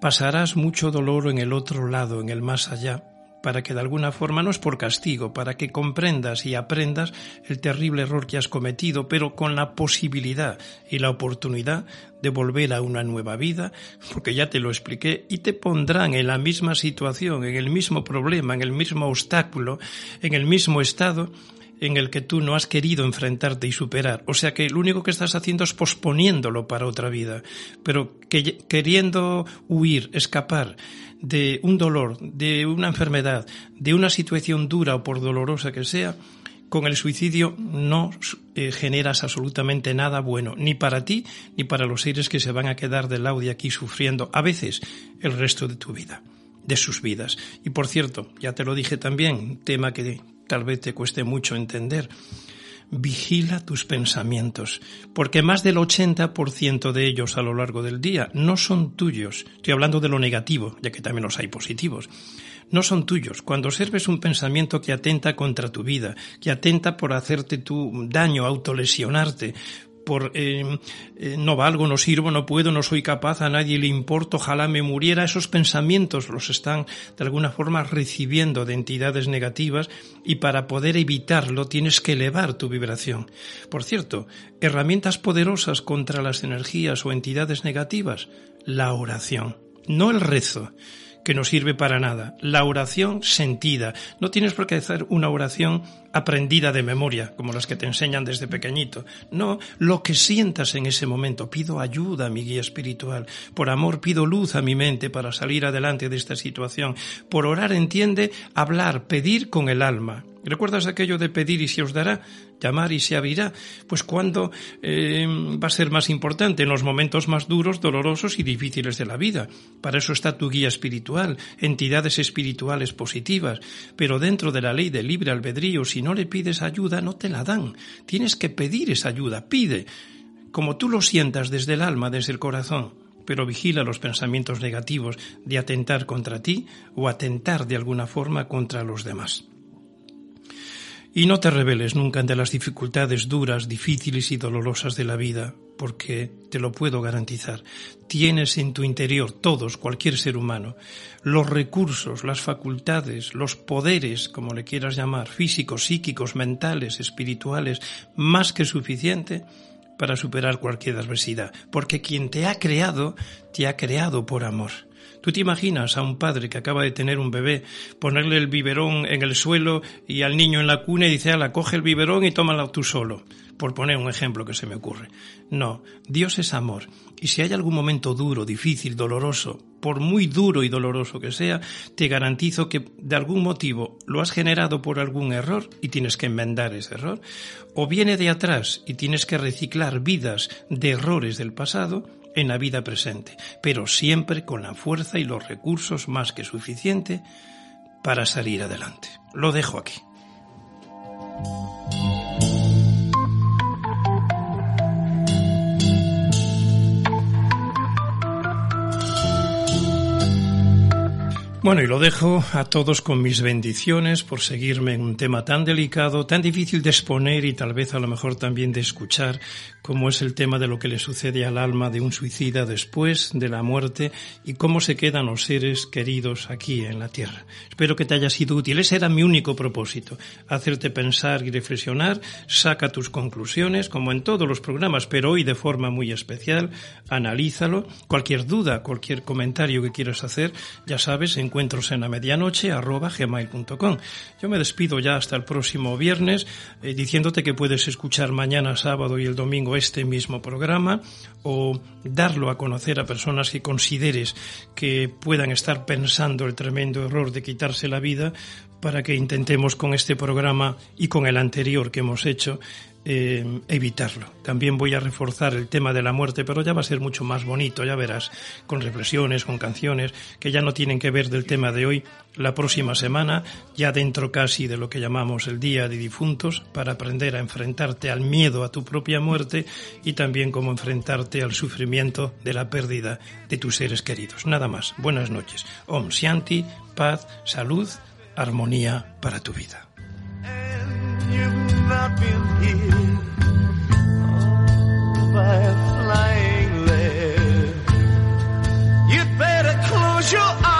pasarás mucho dolor en el otro lado, en el más allá, para que de alguna forma no es por castigo, para que comprendas y aprendas el terrible error que has cometido, pero con la posibilidad y la oportunidad de volver a una nueva vida, porque ya te lo expliqué, y te pondrán en la misma situación, en el mismo problema, en el mismo obstáculo, en el mismo estado en el que tú no has querido enfrentarte y superar. O sea que lo único que estás haciendo es posponiéndolo para otra vida, pero que, queriendo huir, escapar de un dolor, de una enfermedad, de una situación dura o por dolorosa que sea, con el suicidio no eh, generas absolutamente nada bueno, ni para ti ni para los seres que se van a quedar del lado de aquí sufriendo a veces el resto de tu vida, de sus vidas. Y por cierto, ya te lo dije también, tema que tal vez te cueste mucho entender. Vigila tus pensamientos, porque más del 80% de ellos a lo largo del día no son tuyos. Estoy hablando de lo negativo, ya que también los hay positivos. No son tuyos. Cuando observes un pensamiento que atenta contra tu vida, que atenta por hacerte tu daño, autolesionarte, por eh, eh, no valgo, no sirvo, no puedo, no soy capaz, a nadie le importo, ojalá me muriera. Esos pensamientos los están de alguna forma recibiendo de entidades negativas y para poder evitarlo tienes que elevar tu vibración. Por cierto, herramientas poderosas contra las energías o entidades negativas, la oración, no el rezo que no sirve para nada. La oración sentida. No tienes por qué hacer una oración aprendida de memoria, como las que te enseñan desde pequeñito. No, lo que sientas en ese momento. Pido ayuda a mi guía espiritual. Por amor pido luz a mi mente para salir adelante de esta situación. Por orar entiende hablar, pedir con el alma. ¿Recuerdas aquello de pedir y se os dará? Llamar y se abrirá. Pues cuando eh, va a ser más importante? En los momentos más duros, dolorosos y difíciles de la vida. Para eso está tu guía espiritual, entidades espirituales positivas. Pero dentro de la ley del libre albedrío, si no le pides ayuda, no te la dan. Tienes que pedir esa ayuda. Pide. Como tú lo sientas desde el alma, desde el corazón pero vigila los pensamientos negativos de atentar contra ti o atentar de alguna forma contra los demás. Y no te rebeles nunca ante las dificultades duras, difíciles y dolorosas de la vida, porque te lo puedo garantizar. Tienes en tu interior, todos, cualquier ser humano, los recursos, las facultades, los poderes, como le quieras llamar, físicos, psíquicos, mentales, espirituales, más que suficiente para superar cualquier adversidad, porque quien te ha creado, te ha creado por amor. ¿Tú te imaginas a un padre que acaba de tener un bebé, ponerle el biberón en el suelo y al niño en la cuna y dice, ala, coge el biberón y tómalo tú solo? Por poner un ejemplo que se me ocurre. No, Dios es amor. Y si hay algún momento duro, difícil, doloroso, por muy duro y doloroso que sea, te garantizo que de algún motivo lo has generado por algún error y tienes que enmendar ese error, o viene de atrás y tienes que reciclar vidas de errores del pasado, en la vida presente, pero siempre con la fuerza y los recursos más que suficiente para salir adelante. Lo dejo aquí. Bueno, y lo dejo a todos con mis bendiciones por seguirme en un tema tan delicado, tan difícil de exponer y tal vez a lo mejor también de escuchar, como es el tema de lo que le sucede al alma de un suicida después de la muerte y cómo se quedan los seres queridos aquí en la tierra. Espero que te haya sido útil. Ese era mi único propósito, hacerte pensar y reflexionar, saca tus conclusiones, como en todos los programas, pero hoy de forma muy especial, analízalo. Cualquier duda, cualquier comentario que quieras hacer, ya sabes, en encuentros en la medianoche arroba gmail.com. Yo me despido ya hasta el próximo viernes eh, diciéndote que puedes escuchar mañana sábado y el domingo este mismo programa o darlo a conocer a personas que consideres que puedan estar pensando el tremendo error de quitarse la vida para que intentemos con este programa y con el anterior que hemos hecho eh, evitarlo. También voy a reforzar el tema de la muerte, pero ya va a ser mucho más bonito, ya verás, con reflexiones, con canciones que ya no tienen que ver del tema de hoy. La próxima semana, ya dentro casi de lo que llamamos el Día de Difuntos, para aprender a enfrentarte al miedo a tu propia muerte y también cómo enfrentarte al sufrimiento de la pérdida de tus seres queridos. Nada más. Buenas noches. Om Shanti, paz, salud, armonía para tu vida. not been here all by a flying lead. You'd better close your eyes.